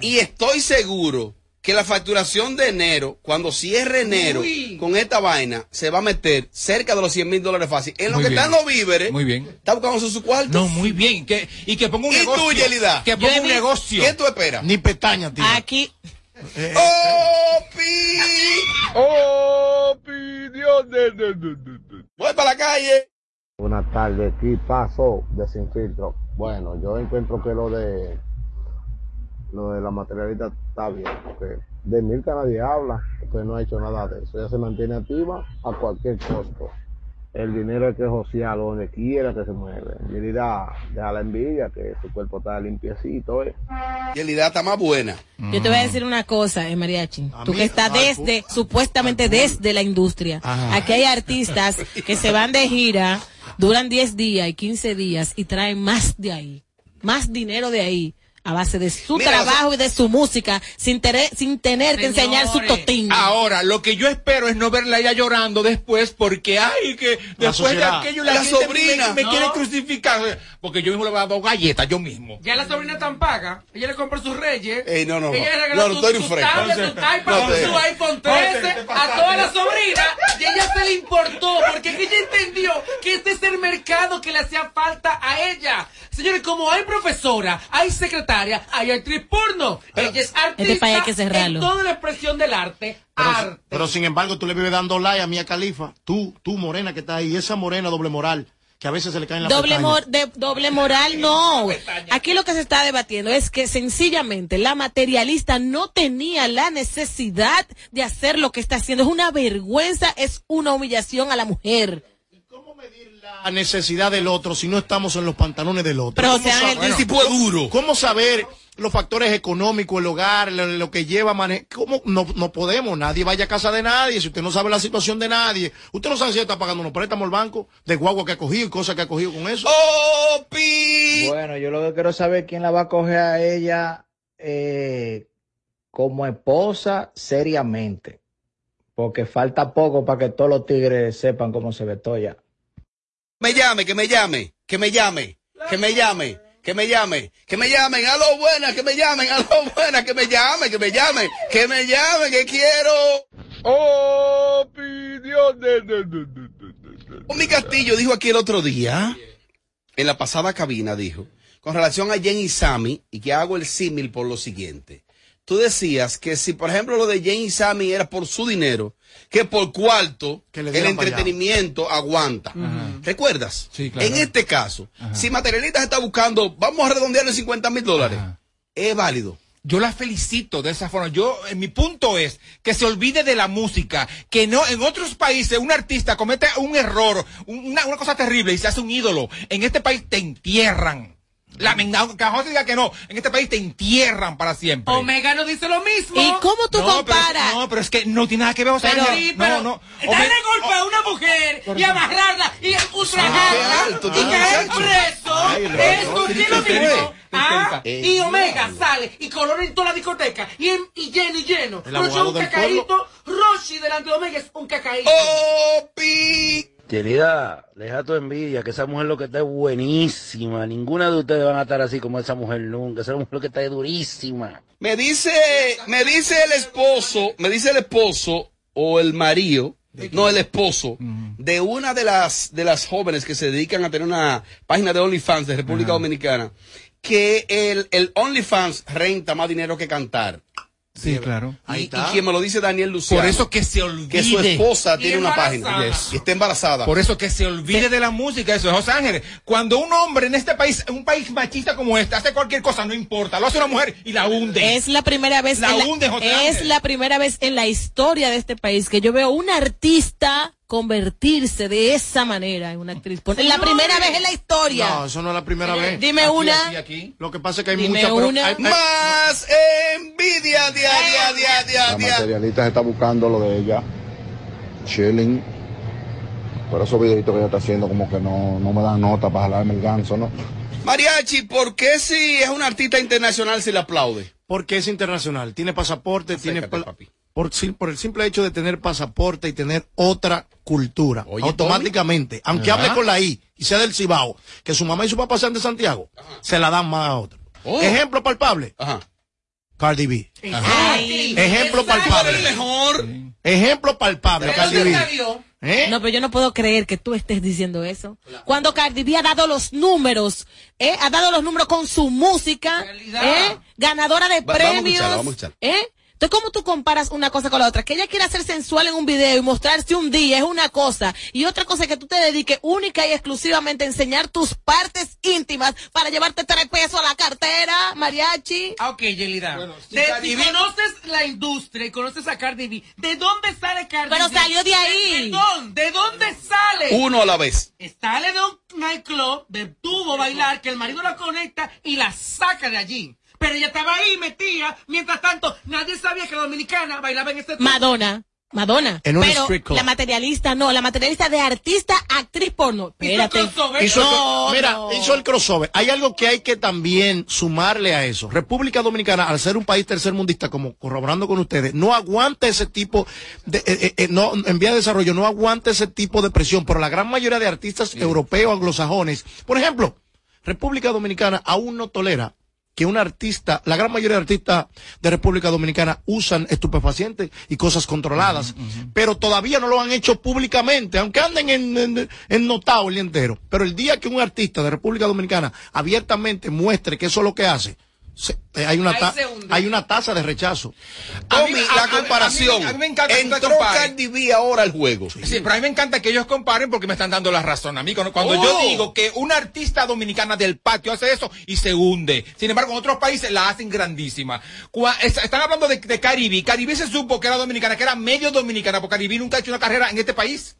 S17: Y estoy seguro que la facturación de enero, cuando cierre enero con esta vaina, se va a meter cerca de los 100 mil dólares fácil. En lo
S20: Muy
S17: que
S20: bien.
S17: están los víveres,
S20: Muy bien.
S17: está buscando su, su cuarto.
S20: No, muy bien. Que, y que ponga un
S17: ¿Y
S20: negocio.
S17: tú, Yelida?
S20: Que ponga un negocio.
S17: ¿Qué tú esperas?
S16: Ni pestaña, tío.
S21: Aquí.
S17: ¡Opi! Dios de, de, de, de, de. Voy para la calle.
S27: Buenas tardes, ¿qué pasó de Sin Filtro? Bueno, yo encuentro que lo de lo de la materialista está bien, porque de Mirka nadie habla, porque no ha hecho nada de eso. Ella se mantiene activa a cualquier costo. El dinero hay que josearlo donde quiera que se mueve. Yelida, deja la envidia, que su cuerpo está limpiecito, ¿eh?
S17: Yelida está más buena.
S21: Yo te voy a decir una cosa, eh, Mariachi. Tú
S27: mí-
S21: que estás desde, supuestamente desde la industria.
S27: Ajá.
S21: Aquí hay artistas que se van de gira, duran 10 días y 15 días y traen más de ahí. Más dinero de ahí. A base de su
S20: Mira,
S21: trabajo y de su música, sin, tere- sin tener que enseñar su totín.
S20: Ahora, lo que yo espero es no verla ella llorando después porque, ay, que después de aquello la,
S22: La
S20: gente
S22: sobrina.
S20: me, me
S22: No.
S20: quiere crucificar. Porque yo mismo le voy a dar dos galletas, yo mismo.
S22: Ya la sobrina tan paga. Ella le compró sus reyes.
S17: Ey, no, no,
S22: Ella
S17: no.
S22: le regaló
S17: No, no,
S22: su, su tablet, su iPad, iPhone
S17: Jorge,
S22: 13
S17: te
S22: a toda la sobrina. Ella se le importó porque ella entendió que este es el mercado que le hacía falta a ella. Señores, como hay profesora, hay secretaria, hay actriz porno. Ella es artista
S21: Este país hay que cerrarlo.
S22: en toda la expresión del arte.
S16: Pero, pero sin embargo, tú le vives dando like a Mia Califa. Tú, tú, morena que está ahí, esa morena doble moral, que a veces se le caen la
S21: Doble, mor- de- doble moral, no. Aquí lo que se está debatiendo es que sencillamente la materialista no tenía la necesidad de hacer lo que está haciendo. Es una vergüenza, es una humillación a la mujer.
S16: la necesidad del otro si no estamos en los pantalones del otro.
S21: Pero, o
S16: ¿Cómo
S21: sea, el tipo
S17: es duro.
S16: ¿Cómo saber los factores económicos, el hogar, lo, lo que lleva a manejar? ¿Cómo? No, no podemos, nadie vaya a casa de nadie, si usted no sabe la situación de nadie. Usted no sabe si está pagando unos préstamos al banco, de guagua que ha cogido y cosas que ha cogido con eso.
S17: Bueno,
S28: yo lo que quiero saber es quién la va a coger a ella eh, como esposa seriamente. Porque falta poco para que todos los tigres sepan cómo se ve Toya.
S17: Me llame, que me llame, que me llame, que me llame, que me llame, que me llamen, a lo buena, que me llamen, a lo buena, que me llame, que me llame, que me llame, que quiero. Oh, Dios de, de, de, de, de, de. Mi Castillo dijo aquí el otro día, en la pasada cabina, dijo, con relación a Jenny y Sammy, y que hago el símil por lo siguiente. Tú decías que si, por ejemplo, lo de Jenny y Sammy era por su dinero, que por cuarto,
S16: le
S17: el entretenimiento aguanta. ¿Recuerdas?
S20: claro.
S17: En este caso, si Materialista está buscando, vamos a redondearle 50 mil dólares, es válido.
S20: Yo la felicito de esa forma. Yo, eh, mi punto es que se olvide de la música, que no, en otros países un artista comete un error, un- una, una cosa terrible y se hace un ídolo. En este país te entierran. Lamentable, que José diga que no, en este país te entierran para siempre.
S22: Omega no dice lo mismo.
S21: ¿Y cómo tú
S20: No, pero
S21: comparas?
S20: no, pero es que no tiene nada que ver, o sea,
S22: Pero,
S20: no,
S22: sí,
S20: no,
S22: pero
S20: no.
S22: darle golpe a una mujer y amarrarla y ultrajarla y caer preso,
S17: Ay,
S22: esto es lo mismo. Ah, y. Omega sale y color en toda la discoteca y, en- y lleno y lleno. Un cacaíto. Roshi delante de Omega es un cacaíto.
S29: Querida, deja tu envidia, que esa mujer lo que está es buenísima. Ninguna de ustedes van a estar así como esa mujer nunca. Esa mujer lo que está es durísima.
S17: Me dice, me dice el esposo, me dice el esposo o el marido, no el esposo, de una de las, de las jóvenes que se dedican a tener una página de OnlyFans de República Dominicana, que el, el OnlyFans renta más dinero que cantar.
S20: Sí, claro.
S17: Y, y quien me lo dice Daniel Luciano.
S20: Por eso que se olvide.
S17: Que su esposa tiene una página.
S20: Yes.
S17: Y está embarazada.
S20: Por eso que se olvide de la música, eso es José Ángeles. Cuando un hombre en este país, en un país machista como este, hace cualquier cosa, no importa, lo hace una mujer y la hunde.
S21: Es la primera vez
S20: La
S21: en la-
S20: hunde, José
S21: es
S20: Ángel.
S21: la primera vez en la historia de este país que yo veo un artista convertirse de esa manera en una actriz. Es la primera vez en la historia.
S16: No, eso no es la primera vez.
S21: Dime
S16: Aquí,
S21: una.
S16: aquí, aquí. Lo que pasa es que hay
S21: Dime
S16: mucha... pero
S21: una.
S16: hay- hay-
S17: Más envidia, dia, dia, dia, dia,
S27: La materialista se está buscando lo de ella, chilling. Pero esos videitos que ella está haciendo como que no, no me dan nota para jalarme el ganso, ¿no?
S17: Mariachi, ¿por qué si es un artista internacional se le aplaude?
S16: Porque es internacional. Tiene pasaporte, tiene pa- por, por el simple hecho de tener pasaporte y tener otra cultura. automáticamente, aunque
S17: Ajá.
S16: hable con la I y sea del Cibao, que su mamá y su papá sean de Santiago, se la dan más a otro.
S17: Oh.
S16: Ejemplo palpable. Cardi B. Ejemplo palpable.
S17: mejor.
S16: Ejemplo palpable, Cardi B. ¿Eh?
S21: No, pero yo no puedo creer que tú estés diciendo eso. Cuando Cardi B ha dado los números, ¿eh? ha dado los números con su música, ¿eh? ganadora de
S17: Va- vamos a
S21: premios.
S17: escucharla, vamos a escucharla.
S21: ¿eh? Entonces, ¿cómo tú comparas una cosa con la otra? Que ella quiera ser sensual en un video y mostrarse un día es una cosa. Y otra cosa es que tú te dediques única y exclusivamente a enseñar tus partes íntimas para llevarte tres pesos a la cartera, mariachi.
S22: Ah, ok, Yelida.
S21: si
S22: De-
S21: Cardi
S22: si conoces la industria y conoces a Cardi B, ¿de dónde sale Cardi
S21: Pero
S22: B?
S21: salió de ahí.
S22: ¿De, dónde? ¿De dónde sale?
S17: Uno a la vez.
S22: Sale de un nightclub, de tubo bailar, que el marido la conecta y la saca de allí. Pero ella estaba ahí metida. Mientras tanto, nadie sabía que la dominicana bailaba en este tubo.
S21: Madonna. Madonna.
S16: En un
S21: Pero
S16: street club.
S21: la materialista no, la materialista de artista, actriz porno. Espérate.
S16: Hizo el cro-
S21: No,
S16: mira,
S21: no.
S16: hizo el crossover. Hay algo que hay que también sumarle a eso. República Dominicana, al ser un país tercermundista, como corroborando con ustedes, no aguanta ese tipo de, eh, eh, eh, no, en vía de desarrollo, no aguanta ese tipo de presión. Pero la gran mayoría de artistas europeos, anglosajones, por ejemplo, República Dominicana aún no tolera que un artista, la gran mayoría de artistas de República Dominicana usan estupefacientes y cosas controladas, pero todavía no lo han hecho públicamente, aunque anden en, en, en notado el día entero. Pero el día que un artista de República Dominicana abiertamente muestre que eso es lo que hace, se- eh, hay, una ta- hay una tasa de rechazo.
S17: Tommy,
S20: a-
S17: la
S20: a- a-
S17: comparación.
S20: a mí- a mí me encanta que ustedes
S17: Entró
S20: comparen.
S17: Cardi B ahora al juego.
S20: Sí, pero a mí me encanta que ellos comparen porque me están dando la razón a mí. Cuando, cuando
S17: Oh.
S20: yo digo que una artista dominicana del patio hace eso y se hunde. Sin embargo, en otros países la hacen grandísima. Cua- es- están hablando de, de Caribe. Caribe se supo que era dominicana, que era medio dominicana, porque Caribe nunca ha hecho una carrera en este país.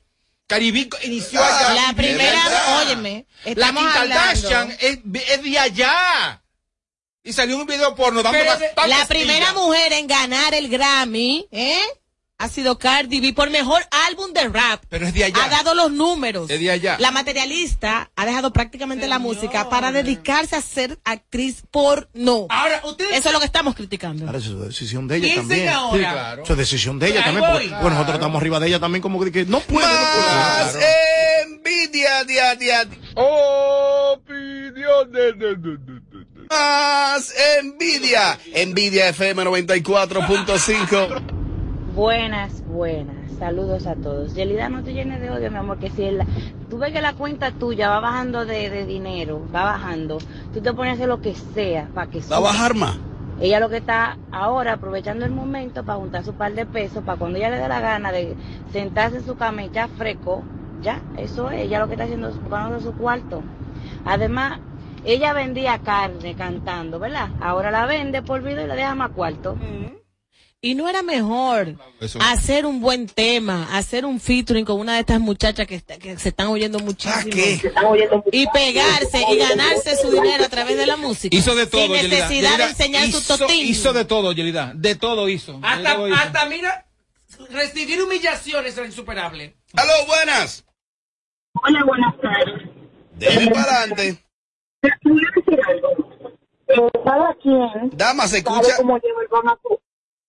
S20: Caribe inició allá.
S21: La primera, óyeme,
S20: La
S21: estamos
S20: Kim Kardashian
S21: hablando.
S20: es, es de allá. Y salió un video porno dando bastante
S21: La primera mujer en ganar el Grammy, ¿eh? Ha sido Cardi B por mejor álbum de rap.
S20: Pero es de allá.
S21: Ha dado los números.
S20: Es de allá.
S21: La materialista ha dejado prácticamente la música para dedicarse a ser actriz porno.
S22: Ahora, ustedes...
S21: Eso es lo que estamos criticando.
S16: Ahora, eso es decisión de ella también.
S21: ahora.
S16: Sí, claro. Eso es decisión de ella
S21: Ahí
S16: también. Porque,
S21: voy.
S16: bueno, nosotros estamos arriba de ella también como que, que no puede. no puede.
S17: Más envidia, dia, dia. Más envidia. Envidia FM 94.5.
S30: Buenas, buenas. Saludos a todos. Yelida, no te llenes de odio, mi amor, que si el- tú ves que la cuenta tuya va bajando de, de dinero, va bajando, tú te pones a hacer lo que sea para que
S17: Va a bajar más.
S30: Ella lo que está ahora aprovechando el momento para juntar su par de pesos, para cuando ella le dé la gana de sentarse en su cama y echar fresco, ya, eso es, ella lo que está haciendo es buscando su cuarto. Además, ella vendía carne cantando, ¿verdad? Ahora la vende por video y la deja más cuarto.
S21: Y no era mejor
S17: Eso.
S21: hacer un buen tema, hacer un featuring con una de estas muchachas que, está- que se están oyendo muchísimo. Y pegarse y ganarse su dinero a través de la música.
S20: Hizo de todo,
S21: Sin
S20: Yelida.
S21: necesidad de enseñar su
S20: hizo-
S21: totín.
S20: Hizo de todo, Yelida. De todo hizo.
S22: Hasta,
S20: todo hizo.
S22: hasta, mira, recibir humillaciones es insuperable.
S17: Aló, buenas.
S31: Hola, buenas tardes.
S17: Denle para adelante.
S31: Te voy a decir algo. Eh, cada quien
S17: Dama, ¿se
S31: sabe
S17: escucha?
S31: cómo lleva el pan a su...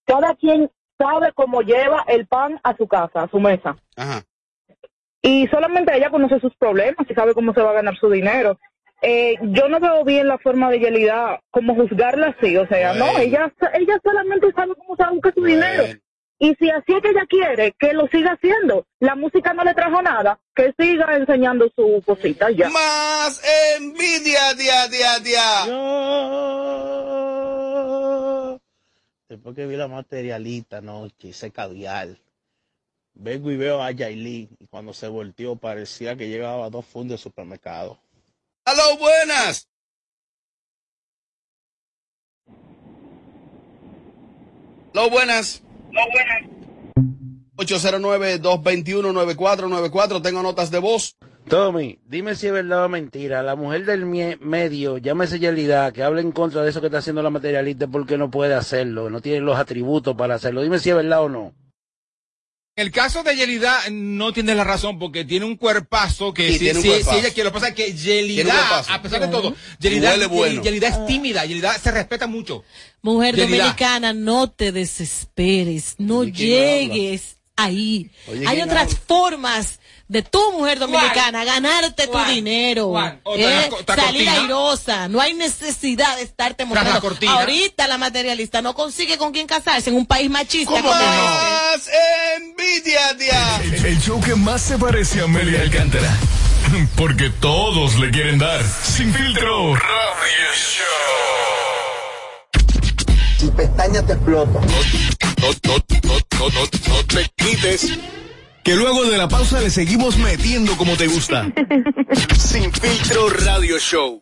S31: Cada quien sabe cómo lleva el pan a su casa, a su mesa.
S17: Ajá.
S31: Y solamente ella conoce sus problemas y sabe cómo se va a ganar su dinero. Eh, yo no veo bien la forma de Yelida como juzgarla así, o sea, no, ella ella solamente sabe cómo se busca su dinero. Y si así es que ella quiere, que lo siga haciendo. La música no le trajo nada, que siga enseñando su cosita ya.
S17: Más envidia, dia, dia, dia.
S32: Después que vi la materialista anoche, ese caviar, vengo y veo a Yailin y cuando se volteó parecía que llevaba dos fundos de supermercado.
S17: Aló, buenas. Aló, buenas. 809-221-9494. Tengo notas de voz.
S29: Tommy, dime si es verdad o mentira. La mujer del medio, llámese Yelida, que habla en contra de eso que está haciendo la materialista porque no puede hacerlo, no tiene los atributos para hacerlo. Dime si es verdad o no.
S20: En el caso de Yelida, no tiene la razón porque tiene un cuerpazo que
S17: Sí,
S20: si,
S17: tiene un
S20: si-
S17: cuerpazo.
S20: si ella quiere. Lo que pasa es que Yelida, a pesar de todo, Yelida,
S17: Huele bueno.
S20: Yelida es tímida, Yelida se respeta mucho.
S21: Mujer
S20: Yelida.
S21: dominicana, no te desesperes, no
S20: Oye, ¿quién
S21: llegues ahí.
S20: Oye,
S21: Hay
S20: ¿quién
S21: otras
S20: habla?
S21: formas de tu mujer dominicana ganarte tu
S20: ¿Cuál?
S21: dinero.
S20: ¿Cuál?
S21: Eh,
S20: la co- otra
S21: salir
S20: cortina.
S21: airosa, no hay necesidad de estarte mostrando. Ahorita la materialista no consigue con quién casarse en un país machista como.
S17: Más envidia, tía.
S14: El, el show que más se parece a Amelia Alcántara. Porque todos le quieren dar. Sin filtro. Radio Show.
S33: Tu pestaña te explota.
S34: No, no, no, no, no, no te quites. Que luego de la pausa le seguimos metiendo como te gusta. Sin filtro radio show.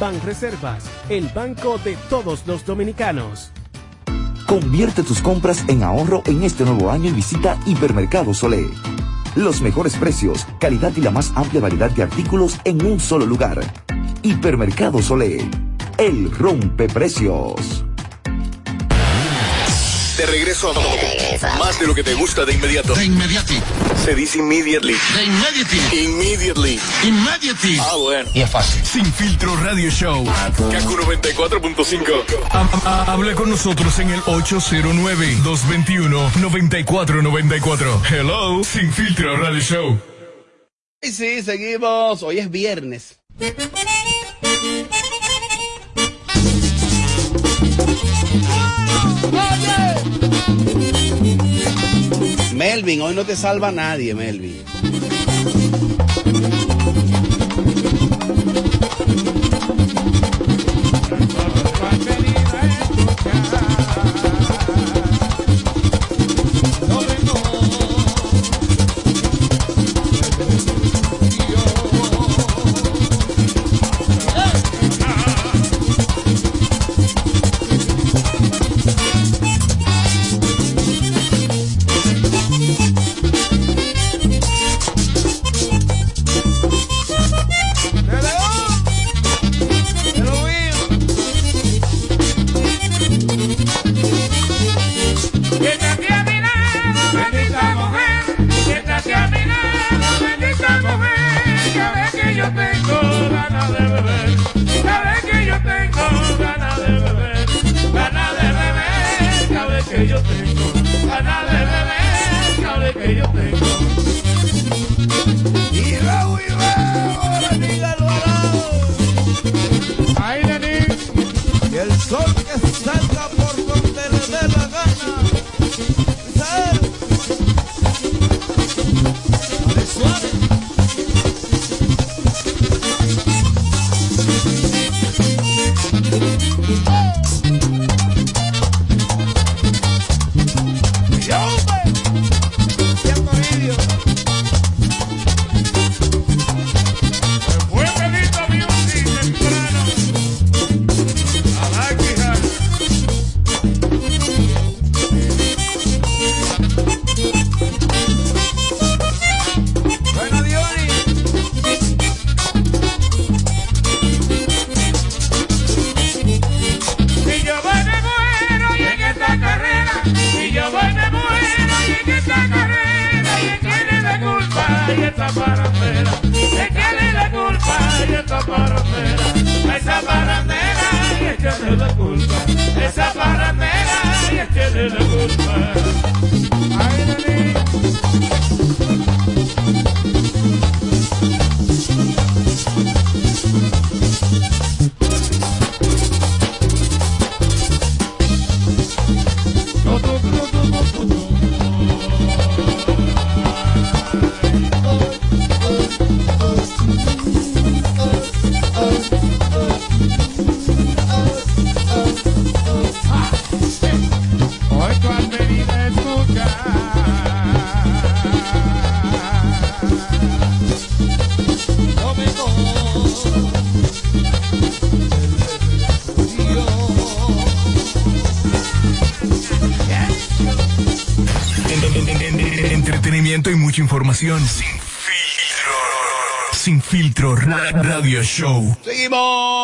S6: Banreservas, el banco de todos los dominicanos.
S35: Convierte tus compras en ahorro en este nuevo año y visita Hipermercado Solé. Los mejores precios, calidad y la más amplia variedad de artículos en un solo lugar. Hipermercado Solé. El rompe precios.
S34: De regreso a más de lo que te gusta de inmediato. De inmediati. Se dice immediately. De immediately. Immediately. Immediately. Ah, bueno.
S14: Y es fácil. Sin filtro radio show.
S34: Kaku 94.5.
S14: Ha- ha- Habla con nosotros en el 809-221-9494. Hello, Sin filtro radio show.
S17: Y sí, seguimos. Hoy es viernes. Melvin, hoy no te salva nadie, Melvin.
S14: Entretenimiento y mucha información. Sin filtro. Sin filtro. Ra- Radio Show.
S17: Seguimos.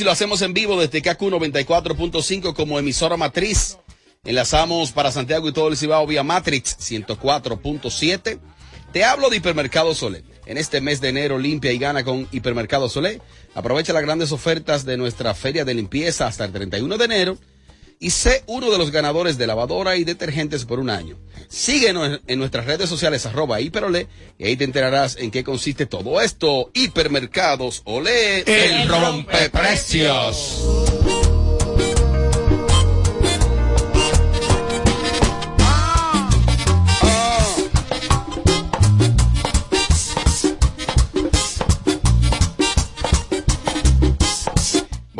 S36: Y
S17: lo hacemos en vivo desde KQ 94.5 como emisora matriz. Enlazamos para Santiago y todo el Cibao vía Matrix 104.7. Te hablo de Hipermercado Solé. En este mes de enero limpia y gana con Hipermercado Solé. Aprovecha las grandes ofertas de nuestra feria de limpieza hasta el 31 de enero y sé uno de los ganadores de lavadora y detergentes por un año. Síguenos en nuestras redes sociales arroba hiperolé y ahí te enterarás en qué consiste todo esto. Hipermercados Olé, el rompeprecios.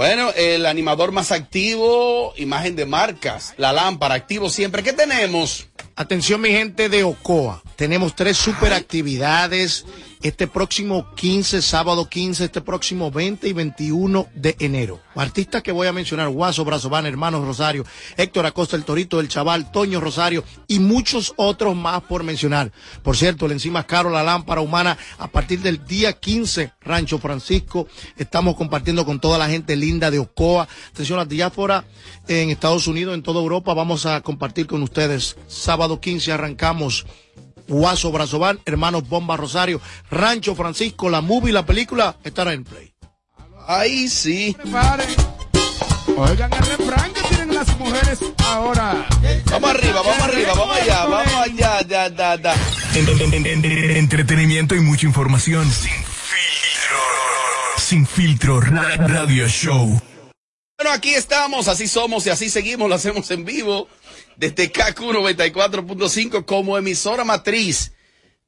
S17: Bueno, el animador más activo, imagen de marcas, la lámpara, activo siempre. ¿Qué tenemos?
S16: Atención mi gente de Ocoa, tenemos tres super actividades este próximo 15, sábado 15, este próximo 20 y 21 de enero. Artistas que voy a mencionar, Guaso, Brazován, Hermanos Rosario, Héctor Acosta, El Torito, El Chaval, Toño Rosario y muchos otros más por mencionar. Por cierto, el encima caro, la lámpara humana, a partir del día 15, Rancho Francisco, estamos compartiendo con toda la gente linda de Ocoa. Atención la diáspora en Estados Unidos, en toda Europa, vamos a compartir con ustedes. Sábado 15 arrancamos Guaso Brazován, Hermanos Bomba Rosario, Rancho Francisco, la movie, la película estará en play.
S17: Ahí sí.
S18: Preparen. Oigan el refrán que tienen las mujeres ahora.
S17: Vamos arriba, vamos arriba, vamos allá, vamos allá,
S14: en- en- en- Entretenimiento y mucha información. Sin filtro. Sin filtro. Ra- Radio Show.
S17: Bueno, aquí estamos, así somos y así seguimos, lo hacemos en vivo desde KQ 94.5 como emisora matriz.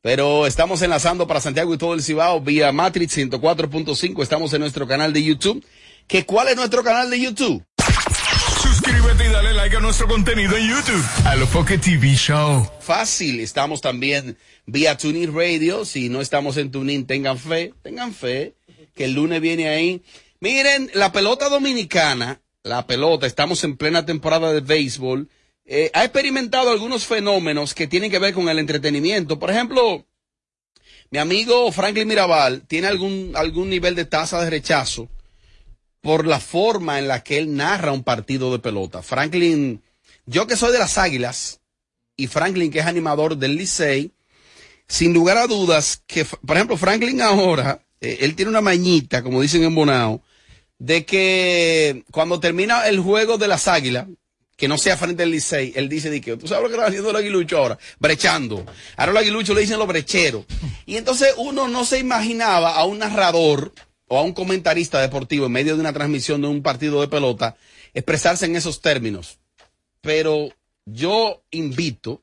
S17: Pero estamos enlazando para Santiago y todo el Cibao vía Matrix 104.5. Estamos en nuestro canal de YouTube. ¿Que ¿Cuál es nuestro canal de YouTube?
S14: Suscríbete y dale like a nuestro contenido en YouTube. A lo Pocket TV Show.
S17: Fácil, estamos también vía TuneIn Radio. Si no estamos en TuneIn, tengan fe, tengan fe, que el lunes viene ahí. Miren, la pelota dominicana, la pelota, estamos en plena temporada de béisbol, eh, ha experimentado algunos fenómenos que tienen que ver con el entretenimiento. Por ejemplo, mi amigo Franklin Mirabal tiene algún, algún nivel de tasa de rechazo por la forma en la que él narra un partido de pelota. Franklin, yo que soy de las Águilas y Franklin que es animador del Licey, sin lugar a dudas que, por ejemplo, Franklin ahora, eh, él tiene una mañita, como dicen en Bonao, de que cuando termina el juego de las Águilas, que no sea frente al Licey, él dice de que, tú sabes lo que está haciendo el aguilucho ahora, brechando. Ahora los aguiluchos le dicen los brecheros. Y entonces uno no se imaginaba a un narrador o a un comentarista deportivo en medio de una transmisión de un partido de pelota expresarse en esos términos. Pero yo invito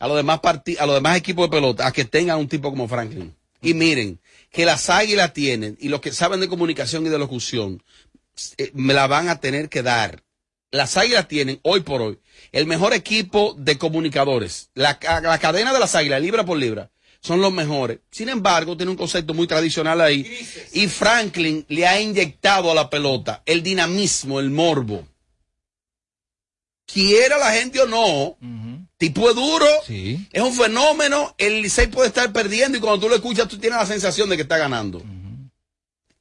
S17: a los demás a los demás equipos de pelota a que tengan un tipo como Franklin. Y miren, que las águilas tienen, y los que saben de comunicación y de locución, eh, me la van a tener que dar. Las Águilas tienen hoy por hoy el mejor equipo de comunicadores. La, la cadena de las Águilas, libra por libra, son los mejores. Sin embargo, tiene un concepto muy tradicional ahí. Y Franklin le ha inyectado a la pelota el dinamismo, el morbo. Quiera la gente o no, tipo es duro, es un fenómeno, el Licey puede estar perdiendo y cuando tú lo escuchas tú tienes la sensación de que está ganando.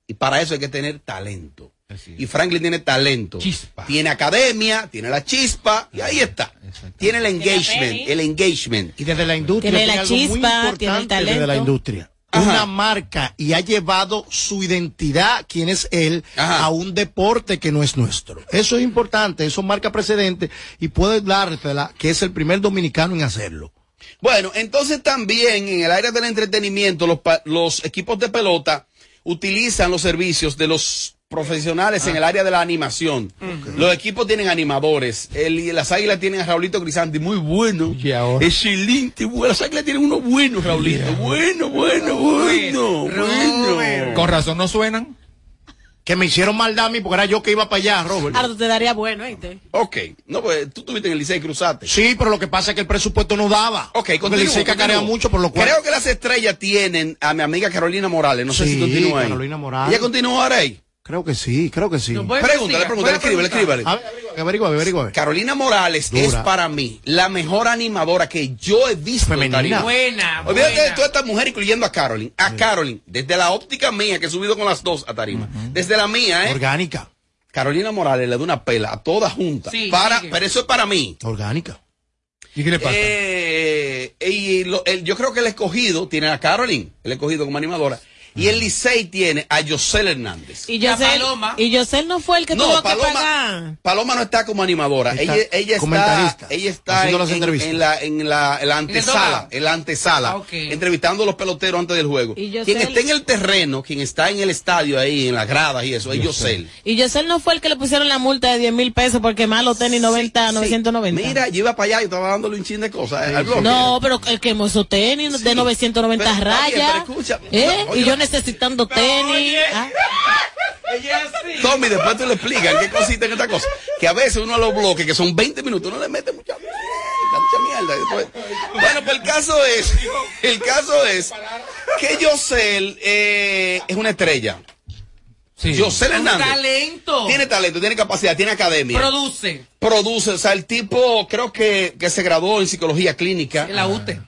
S17: Y para eso hay que tener talento. Y Franklin tiene talento. Tiene academia, tiene la chispa y ahí está. Tiene el engagement, el engagement.
S16: Y desde la industria
S21: Tiene la
S16: algo muy
S21: chispa, tiene el
S16: importante desde
S21: talento.
S16: la industria. Una marca y ha llevado su identidad, quién es él, a un deporte que no es nuestro. Eso es importante, eso marca precedente y puede dársela que es el primer dominicano en hacerlo.
S17: Bueno, entonces también en el área del entretenimiento, los, pa- los equipos de pelota utilizan los servicios de los profesionales en el área de la animación. Los equipos tienen animadores. El- las águilas tienen a Raulito Crisanti, muy bueno. Excelente. bueno. Las águilas tienen uno bueno, Raulito. Bueno, bueno, bueno. bueno.
S20: Con razón no suenan.
S16: Que me hicieron maldad a mí porque era yo que iba para allá, Robert.
S21: Ahora te daría bueno, ¿viste?
S17: Ok. No, pues tú tuviste en el Licey Cruzaste.
S16: Sí, pero lo que pasa es que el presupuesto no daba.
S17: Ok,
S16: Porque el Licey cacarea mucho, por lo cual.
S17: Creo que las estrellas tienen a mi amiga Carolina Morales. No sé si continúa ahí.
S16: Carolina Morales.
S17: ¿Ella continúa ahora ahí?
S16: Creo que sí, creo que sí.
S17: Pregúntale, pregúntale, escríbele, escríbele.
S16: A ver, averigua, averigua.
S17: Carolina Morales
S16: Dura.
S17: es para mí la mejor animadora que yo he visto.
S16: Femenina.
S22: Buena,
S17: Olvídate de toda esta mujer, incluyendo a Carolyn. A Carolyn, desde la óptica mía, que he subido con las dos a tarima. Desde la mía, ¿eh?
S16: Orgánica.
S17: Carolina Morales le da una pela a todas juntas.
S16: Sí,
S17: para,
S16: sigue.
S17: pero eso es para mí.
S16: Orgánica.
S20: ¿Y qué le pasa?
S17: Eh, y lo- el- yo creo que el escogido tiene a Carolyn, el escogido como animadora. Y el Licey tiene a Yosel Hernández.
S21: Y Yosel, y Yosel no fue el que
S17: No,
S21: tuvo
S17: Paloma-
S21: que pagar.
S17: Paloma no está como animadora.
S16: Está
S17: ella, ella está, ella está
S16: haciendo
S17: en,
S16: las
S17: en-
S16: entrevistas.
S17: en la, en la, en la antesala, en la antesala,
S16: Ah,
S17: entrevistando a los peloteros antes del juego.
S21: Y Yosel-
S17: Quien está en el terreno, quien está en el estadio ahí, en las gradas y eso, es Yosel.
S21: Y Yosel no fue el que le pusieron la multa de 10 mil pesos porque malo tenis 90, 990.
S17: Mira, yo iba para allá y estaba dándole un chin de cosas eh.
S21: No, pero el que esos tenis de 990
S17: Pero está bien,
S21: rayas.
S17: pero escucha,
S21: ¿eh?
S17: oye,
S21: y yo necesitando tenis. ah.
S17: Tommy, después tú le explicas en qué consiste en esta cosa. Que a veces uno a los bloques, que son 20 minutos, uno le mete mucha mierda, mucha mierda. Después- Bueno, pues el caso es, el caso es que Yosel eh, es una estrella. Yosel
S22: Un
S17: Hernández.
S22: talento.
S17: Tiene talento, tiene capacidad, tiene academia.
S22: Produce.
S17: Produce, o sea, el tipo creo que, que se graduó en psicología clínica.
S22: En la UTE.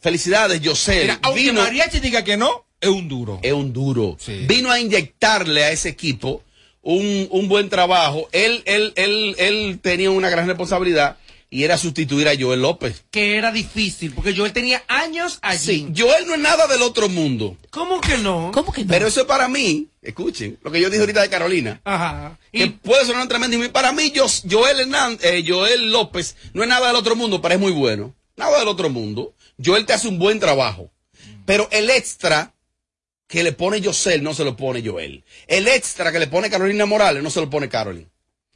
S17: Felicidades, Yosel.
S20: Mira, aunque
S17: Vino-
S20: Mariachi diga que no, es un duro.
S17: es un duro. Vino a inyectarle a ese equipo un, un buen trabajo. Él, él, él, él tenía una gran responsabilidad y era sustituir a Joel López.
S22: Que era difícil, porque yo tenía años allí.
S17: Sí, Joel no es nada del otro mundo.
S22: ¿Cómo que no?
S21: ¿Cómo que no?
S17: Pero eso es para mí, escuchen, lo que yo dije ahorita de Carolina.
S22: Ajá.
S17: Que puede sonar tremendo. Y para mí, yo, Joel, Hernández, eh, Joel López no es nada del otro mundo, pero es muy bueno. Nada del otro mundo. Joel te hace un buen trabajo. Pero el extra que le pone Yosel no se lo pone Joel. El extra que le pone Carolina Morales no se lo pone Carolina.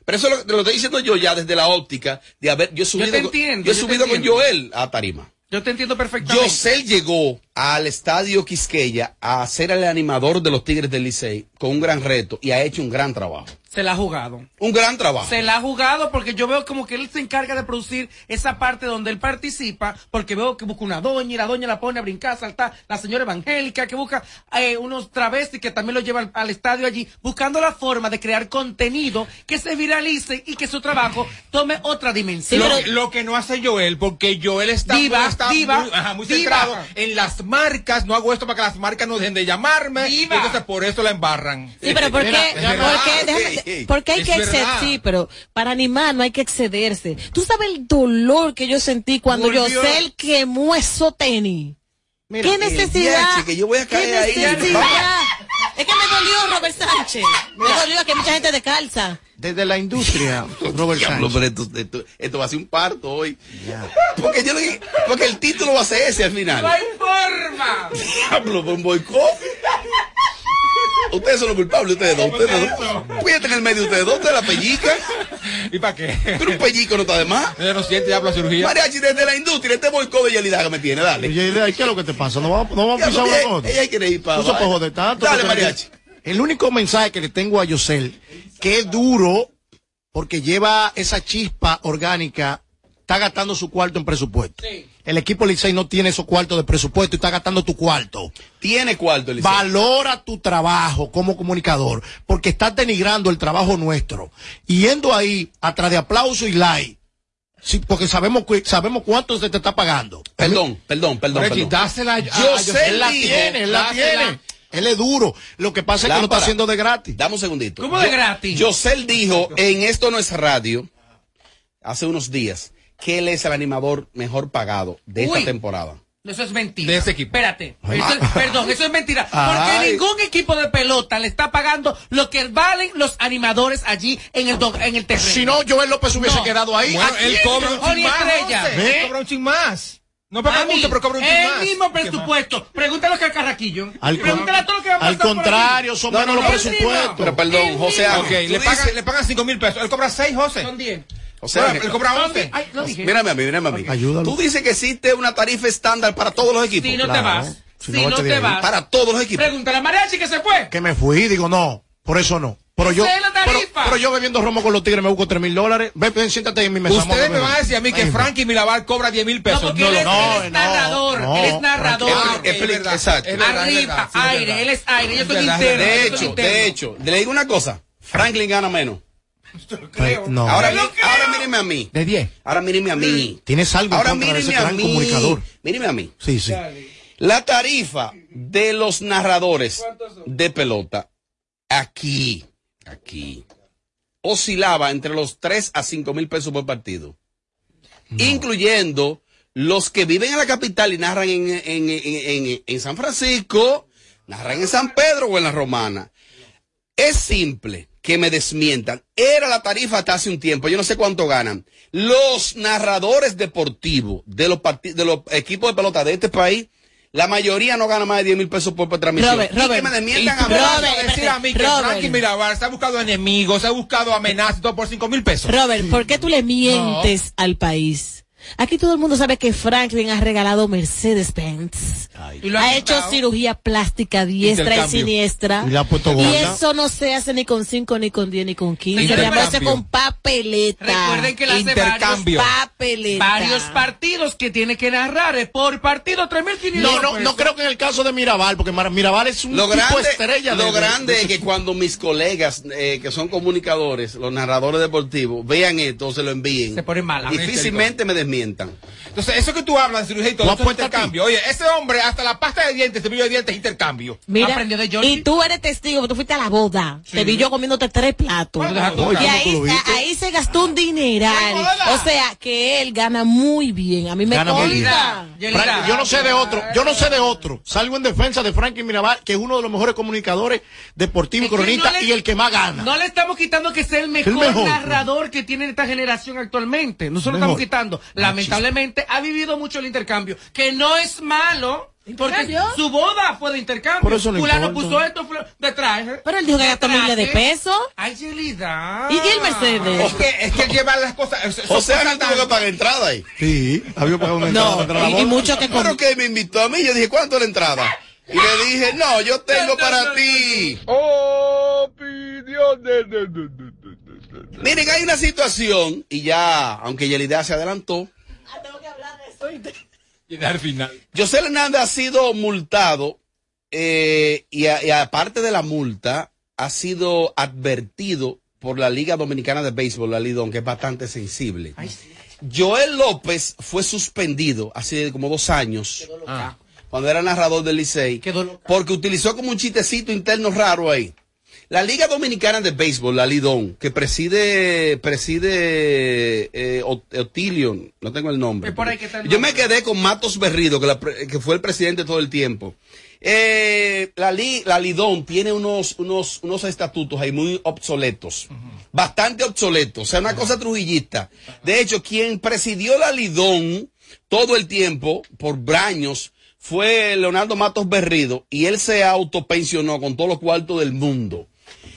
S17: Pero eso lo, te lo estoy diciendo yo ya desde la óptica de haber yo he subido,
S22: te
S17: con-
S22: entiendo,
S17: yo he
S22: yo te
S17: subido con. Joel a Tarima.
S22: Yo te entiendo perfectamente.
S17: Yosel llegó al estadio Quisqueya a ser el animador de los Tigres del Licey con un gran reto y ha hecho un gran trabajo.
S22: Se la ha jugado.
S17: Un gran trabajo.
S22: Se la ha jugado porque yo veo como que él se encarga de producir esa parte donde él participa, porque veo que busca una doña y la doña la pone a brincar, a saltar, la señora evangélica que busca eh, unos travestis que también lo llevan al estadio allí, buscando la forma de crear contenido que se viralice y que su trabajo tome otra dimensión.
S20: lo, lo que no hace Joel, porque Joel está,
S22: Diva,
S20: muy, está
S22: diva,
S20: muy, ajá, muy
S22: diva.
S20: centrado en las marcas. No hago esto para que las marcas no dejen de llamarme. y entonces por eso la embarran.
S21: Sí, pero ¿por qué?
S20: Mira, es
S21: ¿Por
S20: verdad.
S21: qué? Déjame- porque hay
S20: Es
S21: que exceder, sí, pero para animar no hay que excederse. ¿Tú sabes el dolor que yo sentí cuando
S17: Volvió.
S21: Yosel quemó esos tenis?
S17: Mira,
S21: ¿Qué
S17: el
S21: necesidad?
S17: Que yo voy a
S21: ¿Qué
S17: caer ahí.
S21: necesidad? Es que me dolió Robert Sánchez. Me dolió que hay mucha gente descalza.
S16: Desde la industria, Robert
S17: Diablo, pero esto, esto- esto va a ser un parto hoy. Porque yo le- porque el título va a ser ese al final.
S22: ¡No hay forma!
S17: Diablo, por un boicot. Ustedes son los culpables, ustedes dos. Ustedes dos. Fíjate en el medio ustedes dos, ustedes la pellica.
S20: ¿Y para qué?
S17: Pero un pellico no está de más.
S20: Ella no siente ya por la cirugía.
S17: Mariachi, desde la industria, este boicot de Yelida que me tiene, dale.
S16: Oye, Idea, ¿qué es lo que te pasa? No vamos, no vamos a pisar una cosa.
S17: ella quiere ir para
S16: No se joder tanto.
S17: Dale, mariachi.
S16: El único mensaje que le tengo a Yosel, que es duro, porque lleva esa chispa orgánica, está gastando su cuarto en presupuesto. El equipo Licey no tiene esos cuartos de presupuesto y está gastando tu cuarto.
S17: Tiene cuarto, Licey.
S16: Valora tu trabajo como comunicador, porque estás denigrando el trabajo nuestro. Y yendo ahí, atrás de aplauso y like, sí, porque sabemos, sabemos cuánto se te está pagando.
S17: Perdón, perdón, perdón. Perdón.
S16: dásela
S17: Yo sé,
S16: él la tiene, él la tiene. Él es duro. Lo que pasa es que lo está haciendo de gratis.
S17: Dame un segundito.
S16: ¿Cómo de
S17: Yo-
S16: gratis?
S17: Yosel dijo en Esto No es Radio, hace unos días, que él es el animador mejor pagado de esta
S22: Uy.
S17: temporada.
S22: Eso es mentira.
S17: De ese equipo.
S22: Espérate. Eso es- perdón, eso es mentira. Porque
S17: Ay.
S22: ningún equipo de pelota le está pagando lo que valen los animadores allí en el, do- en el terreno.
S16: Si no, Joel López hubiese
S22: No.
S16: quedado ahí.
S22: Bueno,
S16: ¿A
S22: él cobra un
S16: Joni
S22: chin más.
S16: ¿Eh?
S22: Él
S20: cobra un chin más. No paga mucho, pero cobra un chin
S22: el
S20: más.
S22: mismo presupuesto. Pregúntale a Carraquillo.
S16: Al,
S22: Pregúntale a todo lo que va a
S16: al
S22: pasar por
S16: contrario, son
S22: No,
S16: menos
S22: no,
S16: los
S22: no,
S16: presupuestos.
S17: Pero perdón, José Ángel,
S20: le
S17: tú
S20: pagan, le pagan 5 mil pesos. Él cobra 6, José.
S22: Son 10.
S17: O sea,
S20: Bueno, él cobra 11.
S22: Ay, lo dije.
S17: Mírame a mí, mírame a mí.
S16: Ayúdalo.
S17: Tú dices que existe una tarifa estándar para todos los equipos.
S22: Si no te vas.
S16: Si
S22: Si
S16: no,
S22: no te vas.
S17: Para todos los equipos.
S22: Pregúntale a Mariachi que se fue.
S16: Que me fui, digo, no, por eso no. Pero yo, pero, yo bebiendo romo con los tigres me busco 3 mil dólares. Ven, ven, siéntate en mi mesa.
S20: Ustedes me van a decir a mí que Frankie Mirabal cobra 10 mil pesos.
S22: No, porque él, es, él es narrador.
S16: no,
S22: él es narrador.
S17: Ah,
S20: es verdad,
S17: exacto.
S20: es verdad, es
S22: Arriba,
S20: verdad, sí, es
S22: aire. Él es aire. Yo soy interno.
S17: De hecho, de hecho, le digo una cosa. Franklin gana menos.
S16: Ay, no.
S17: Ahora, mi- ahora míreme a mí.
S16: de 10.
S17: Ahora míreme a mí.
S16: Tienes algo
S17: Ahora
S16: contra ese
S17: míreme a
S16: gran
S17: mí.
S16: comunicador.
S17: Míreme a mí.
S16: Sí, sí.
S17: La tarifa de los narradores de pelota aquí, aquí, oscilaba entre los 3 a 5 mil pesos por partido. Incluyendo los que viven en la capital y narran en, en- en- en- San Francisco, narran en San Pedro o en la Romana. Es simple que me desmientan. Era la tarifa hasta hace un tiempo. Yo no sé cuánto ganan. Los narradores deportivos de los, de los equipos de pelota de este país, la mayoría no gana más de 10 mil pesos por transmisión.
S21: Robert,
S17: y que me desmientan a
S20: me
S17: mí.
S21: Robert,
S20: decir a mí que
S21: Robert.
S20: Frankie Mirabal se ha buscado enemigos, se ha buscado amenazas por 5 mil pesos.
S21: Robert, ¿por qué tú le mientes al país? Aquí todo el mundo sabe que Franklin ha regalado Mercedes-Benz.
S22: Ha
S21: hecho cirugía plástica diestra y
S20: Intercambio.
S21: siniestra.
S16: Y
S21: Y eso no se hace ni con 5, ni con 10, ni con 15. Mi
S20: Intercambio.
S21: amor, se con papeleta.
S22: Recuerden que él hace varios,
S20: Intercambio.
S21: papeleta.
S22: varios partidos que tiene que narrar. eh, Por partido, 3.500
S16: No, no, no creo que en el caso de Mirabal, porque Mirabal es un
S17: Lo
S16: tipo
S17: grande,
S16: estrella. de-
S17: lo
S16: de-
S17: grande
S16: de
S17: es que cuando mis colegas eh, que son comunicadores, los narradores deportivos, vean esto, se lo envíen.
S22: Se ponen malas.
S17: Difícilmente me desmientan.
S20: Entonces, eso que tú hablas de cirugía y todo, eso es intercambio. Oye, ese hombre, hasta la pasta de dientes, cepillo de dientes, es intercambio.
S21: Mira,
S22: Aprendió de Georgie.
S21: y tú eres testigo, tú fuiste a la boda. Te vi yo comiéndote tres platos. Y
S16: ¿cómo tú
S21: ahí, ahí se gastó un dineral. O sea, que él gana muy bien. A mí me
S16: Gana muy bien.
S21: consta.
S22: Yelida,
S16: Frank, yo no sé de otro, yo no sé de otro. Salgo en defensa de Frankie Mirabal, que es uno de los mejores comunicadores deportivos cronistas
S22: no
S16: y el que más gana.
S22: No le estamos quitando que sea el mejor,
S16: mejor.
S22: narrador que tiene esta generación actualmente. No se lo
S16: Mejor.
S22: estamos quitando. Lamentablemente ha vivido mucho el intercambio, que no es malo. Porque su boda fue de intercambio.
S16: Por eso no
S22: Fulano
S16: importa.
S22: puso esto de traje.
S21: Pero él dijo que gastó miles de pesos.
S22: Ay, Yelida.
S21: ¿Y el Mercedes?
S20: Es que, es que él lleva las cosas.
S17: O sea, no tuvo que pagar entrada ahí.
S16: Sí, había pagado una entrada
S21: No,
S16: para la
S21: y, y
S16: boda.
S21: mucho que
S17: Claro
S21: con...
S17: que me invitó a mí, yo dije, ¿cuánto es la entrada? Y le dije, no, yo tengo para ti. Miren, hay una situación, y ya, aunque Yelida se adelantó,
S20: Y al final.
S17: José Hernández ha sido multado eh, y, a- y aparte de la multa, ha sido advertido por la Liga Dominicana de Béisbol, la Lidón, que es bastante sensible. Joel López fue suspendido hace como dos años, cuando era narrador del Licey, porque utilizó como un chistecito interno raro ahí. La Liga Dominicana de Béisbol, la Lidón, que preside, preside eh, Ot- Otilio, no tengo el nombre.
S22: Es por ahí que está el
S17: Yo me quedé con Matos Berrido, que, la que fue el presidente todo el tiempo. Eh, la, Li- la Lidón tiene unos, unos, unos estatutos ahí muy obsoletos, bastante obsoletos, o sea, una cosa trujillista. De hecho, quien presidió la Lidón todo el tiempo, por años, fue Leonardo Matos Berrido, y él se autopensionó con todos los cuartos del mundo.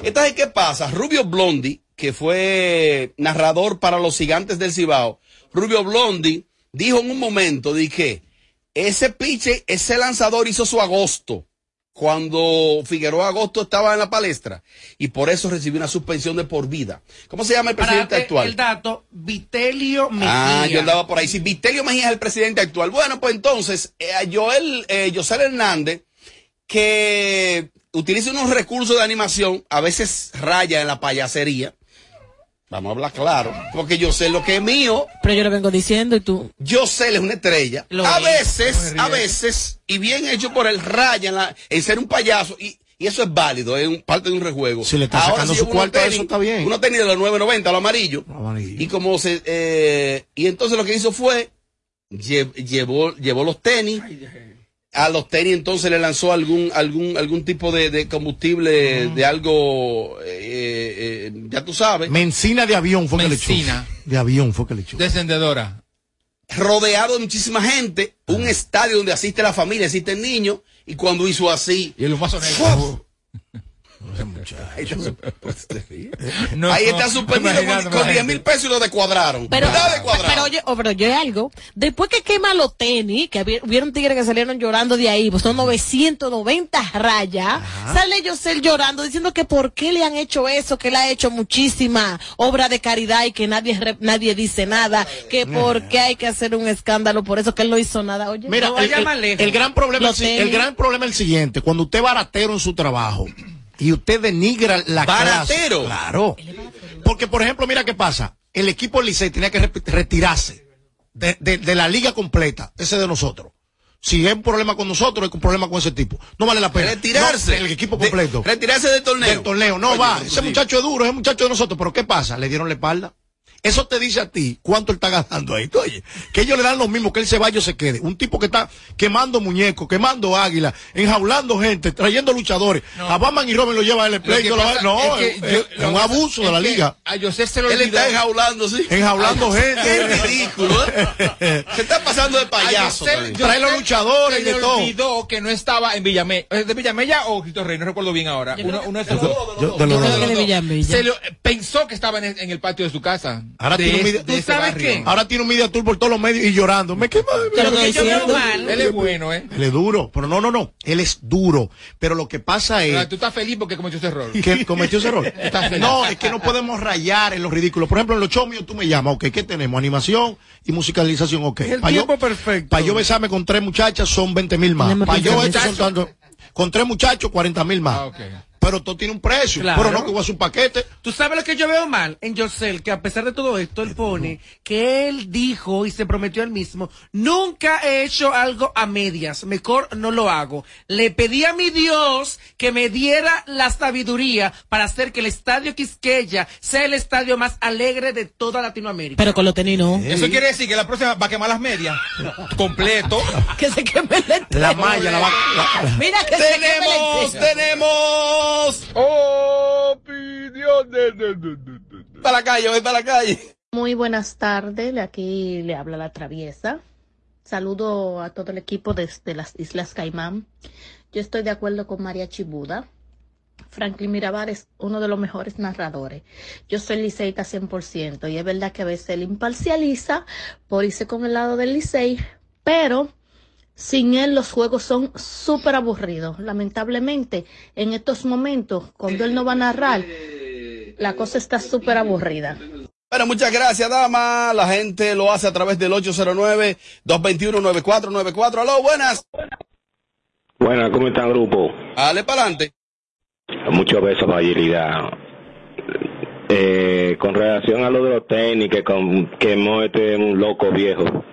S17: Entonces, ¿qué pasa? Rubio Blondi, que fue narrador para los gigantes del Cibao, Rubio Blondi dijo en un momento, de que ese piche, ese lanzador hizo su agosto cuando Figueroa Agosto estaba en la palestra y por eso recibió una suspensión de por vida. ¿Cómo se llama el presidente actual?
S22: El dato, Vitelio Mejía.
S17: Ah, yo andaba por ahí. Si Vitelio Mejía es el presidente actual. Bueno, pues entonces, eh, Joel, eh, José Hernández, que utiliza unos recursos de animación, a veces raya en la payasería. Vamos a hablar claro, porque yo sé lo que es mío.
S21: Pero yo lo vengo diciendo y tú.
S17: Yo sé, él es una estrella.
S21: Lo
S17: a
S21: es.
S17: veces, a veces, y bien hecho por el raya en, la- en ser un payaso, y, y eso es válido, es un- parte de un rejuego.
S16: Si le está sacando su cuarto
S17: tenis-
S16: eso, está bien.
S17: Uno tenis de los 9.90, lo amarillo. Y como se, eh, y entonces lo que hizo fue, lle- llevó, llevó los tenis, a los tenis entonces le lanzó algún, algún, algún tipo de, de combustible, de algo, eh, eh, ya tú sabes.
S16: Mencina de avión fue que le
S17: Mencina.
S16: echó. De avión fue que le echó.
S20: Descendedora.
S17: rodeado de muchísima gente, un estadio donde asiste la familia, asisten niños, y cuando hizo así.
S20: Y el humazo
S17: ¡fuf!
S20: No,
S17: Ahí está suspendido con,
S20: imaginándome
S17: con
S20: la
S17: 10 mil pesos y lo descuadraron.
S21: Pero,
S17: descuadrado.
S21: pero oye, oh, pero oye algo. Después que quema los tenis, que hubieron tigres que salieron llorando de ahí, pues son 990 rayas, sale Yosel llorando diciendo que por qué le han hecho eso, que él ha hecho muchísima obra de caridad y que nadie re- nadie dice nada, que por qué hay que hacer un escándalo por eso, que él no hizo nada. Oye,
S16: Mira,
S21: no
S16: el, el- el gran problema el
S21: tenis.
S16: gran problema es el siguiente, cuando usted baratero en su trabajo y usted denigra la
S17: ¿Baratero?
S16: clase. Claro. Porque por ejemplo, mira qué pasa, el equipo Licey tenía que retirarse de, de- de la liga completa, ese de nosotros. Si hay un problema con nosotros, hay un problema con ese tipo. No vale la pena.
S17: Retirarse.
S16: No, el equipo completo.
S17: retirarse del torneo.
S16: Del torneo. No
S17: Oye,
S16: va. Ese muchacho es duro, ese muchacho de nosotros. Pero ¿qué pasa? Le dieron la espalda. Eso te dice a ti cuánto él está ganando ahí. Tú, Oye, que ellos le dan lo mismo, que él se vaya o se quede. Un tipo que está quemando muñecos, quemando águilas, enjaulando gente, trayendo luchadores. A Batman y Robin lo lleva el
S20: Lo
S16: lo-
S20: pasa
S16: No,
S20: es
S16: es,
S20: que yo-
S16: es
S20: lo
S16: un
S20: que-
S16: abuso de la liga.
S20: A José se lo
S17: Él
S20: olvidó.
S17: está enjaulando, sí.
S16: Enjaulando gente.
S17: Es ridículo, ¿eh? Se está pasando de payaso.
S16: Trae los luchadores y de
S20: le
S16: todo.
S20: olvidó que no estaba en Villamella. ¿Es de Villamella o Cristo Rey? No recuerdo bien ahora. Uno, uno de esos pensó que estaba en el patio de su casa.
S16: Ahora
S20: de,
S16: tiene un
S20: ese-
S16: media-
S20: ese
S22: sabes
S20: barrio.
S22: qué?
S16: Ahora tiene un media tour por todos los medios y llorando. Me quema.
S21: Pero
S16: me-
S21: que yo veo
S22: mal.
S20: Él es bueno, ¿eh?
S16: Él es duro, pero no, no, no. Él es duro. Pero lo que pasa es
S20: Pero Tú estás feliz porque cometió ese error.
S16: que cometió ese error. No, es que no podemos rayar en lo ridículo. Por ejemplo, en los shows míos tú me llamas, ok, ¿qué tenemos? Animación y musicalización, ok.
S22: El
S16: Pa' yo-
S22: tiempo perfecto.
S16: Para yo besarme con tres muchachas son 20 mil más. Para yo
S21: pensar
S16: esto son
S21: eso.
S16: tanto- con tres muchachos 40 mil más.
S20: Ah, ok.
S16: Pero todo tiene un precio.
S22: Claro.
S16: Pero no que voy a hacer un paquete.
S22: Tú sabes lo que yo veo mal en Yosel, que a pesar de todo esto, él pone que él dijo y se prometió él mismo, nunca he hecho algo a medias, mejor no lo hago. Le pedí a mi Dios que me diera la sabiduría para hacer que el estadio Quisqueya sea el estadio más alegre de toda Latinoamérica.
S21: Pero con los tenis no.
S20: Eso quiere decir que la próxima va a quemar las medias. Completo.
S21: Que se queme el.
S16: La malla la va la-
S21: Mira que se queme el
S17: Tenemos. Tenemos opiniones. Para la calle, voy para la calle.
S33: Muy buenas tardes, de aquí le habla la traviesa. Saludo a todo el equipo desde las Islas Caimán. Yo estoy de acuerdo con María Chibuda. Franklin Mirabal es uno de los mejores narradores. Yo soy liceíta 100% y es verdad que a veces él imparcializa por irse con el lado del licey, pero sin él los juegos son súper aburridos. Lamentablemente, en estos momentos, cuando él no va a narrar, la cosa está súper aburrida.
S17: Bueno, muchas gracias, dama. La gente lo hace a través del 809-221-9494. Aló, buenas.
S37: Buenas, ¿cómo están, grupo?
S17: Dale para adelante.
S37: Muchos besos para. Eh, con relación a lo de los tenis que con, quemó este un loco viejo,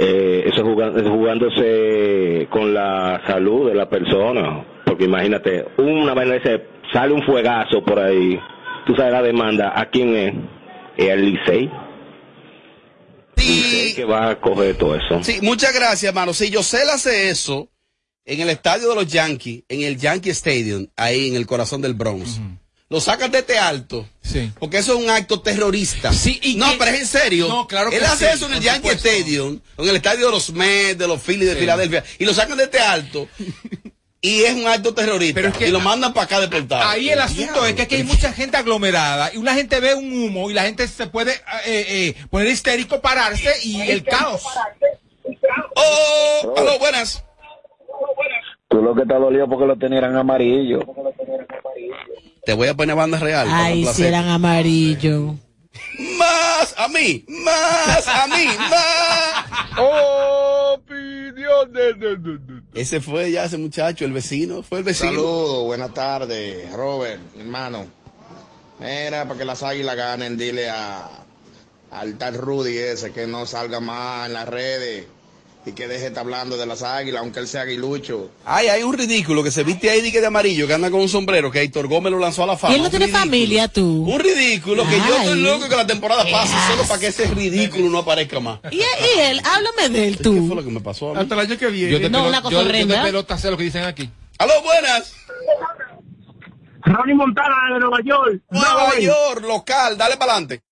S37: eh, eso jugando, jugándose con la salud de la persona, porque imagínate, una vaina ese, sale un fuegazo por ahí, tú sabes la demanda, ¿a quién es? Es el Licey. Licey que va a coger todo eso.
S17: Sí, muchas gracias, hermano. Si Yosel hace eso en el estadio de los Yankees, en el Yankee Stadium, ahí en el corazón del Bronx, lo sacan de este alto.
S20: Sí.
S17: Porque eso es un acto terrorista.
S20: Sí, y
S17: no,
S20: que-
S17: pero es en serio.
S20: No, claro que
S17: Él hace
S20: sí,
S17: eso en el Yankee
S20: supuesto.
S17: Stadium, en el estadio de los Mets, de los Phillies de
S20: Sí.
S17: Filadelfia, y lo sacan de este alto. y es un acto terrorista.
S20: Pero es que-
S17: y lo mandan para acá deportado.
S20: Ahí el asunto es que aquí hay mucha gente aglomerada y una gente ve un humo y la gente se puede eh, eh, poner histérico, pararse y el caos.
S17: Oh, aló, buenas.
S37: Tú Tú lo que te dolió porque lo tenían amarillo.
S17: Te voy a poner banda real.
S21: Ay, si eran amarillo.
S17: Más a mí, más a mí, más. Opinión Ese fue ya ese muchacho, el vecino, fue el vecino.
S27: Saludos, buenas tardes, Robert, hermano. Mira, para que las águilas ganen, dile a, al tal Rudy ese que no salga más en las redes y que deje de estar hablando de las águilas, aunque él sea aguilucho.
S17: Ay, hay un ridículo que se viste ahí dique de amarillo, que anda con un sombrero, que Héctor Gómez lo lanzó a la fama.
S21: Y él no tiene
S17: ridículo.
S21: familia, tú.
S17: Un ridículo, que yo estoy loco que la temporada pase solo para que ese ridículo no aparezca más.
S21: Y, y él, háblame de él, tú.
S17: ¿Qué fue lo que me pasó a mí?
S20: Hasta el año que viene.
S17: Yo de
S21: No,
S17: pelo-
S21: una cosa
S20: yo, yo
S21: horrenda.
S20: de pelota sé lo que dicen aquí.
S17: ¡Aló, buenas!
S38: Ronnie Montana de Nueva York.
S17: Nueva York, local, dale para adelante.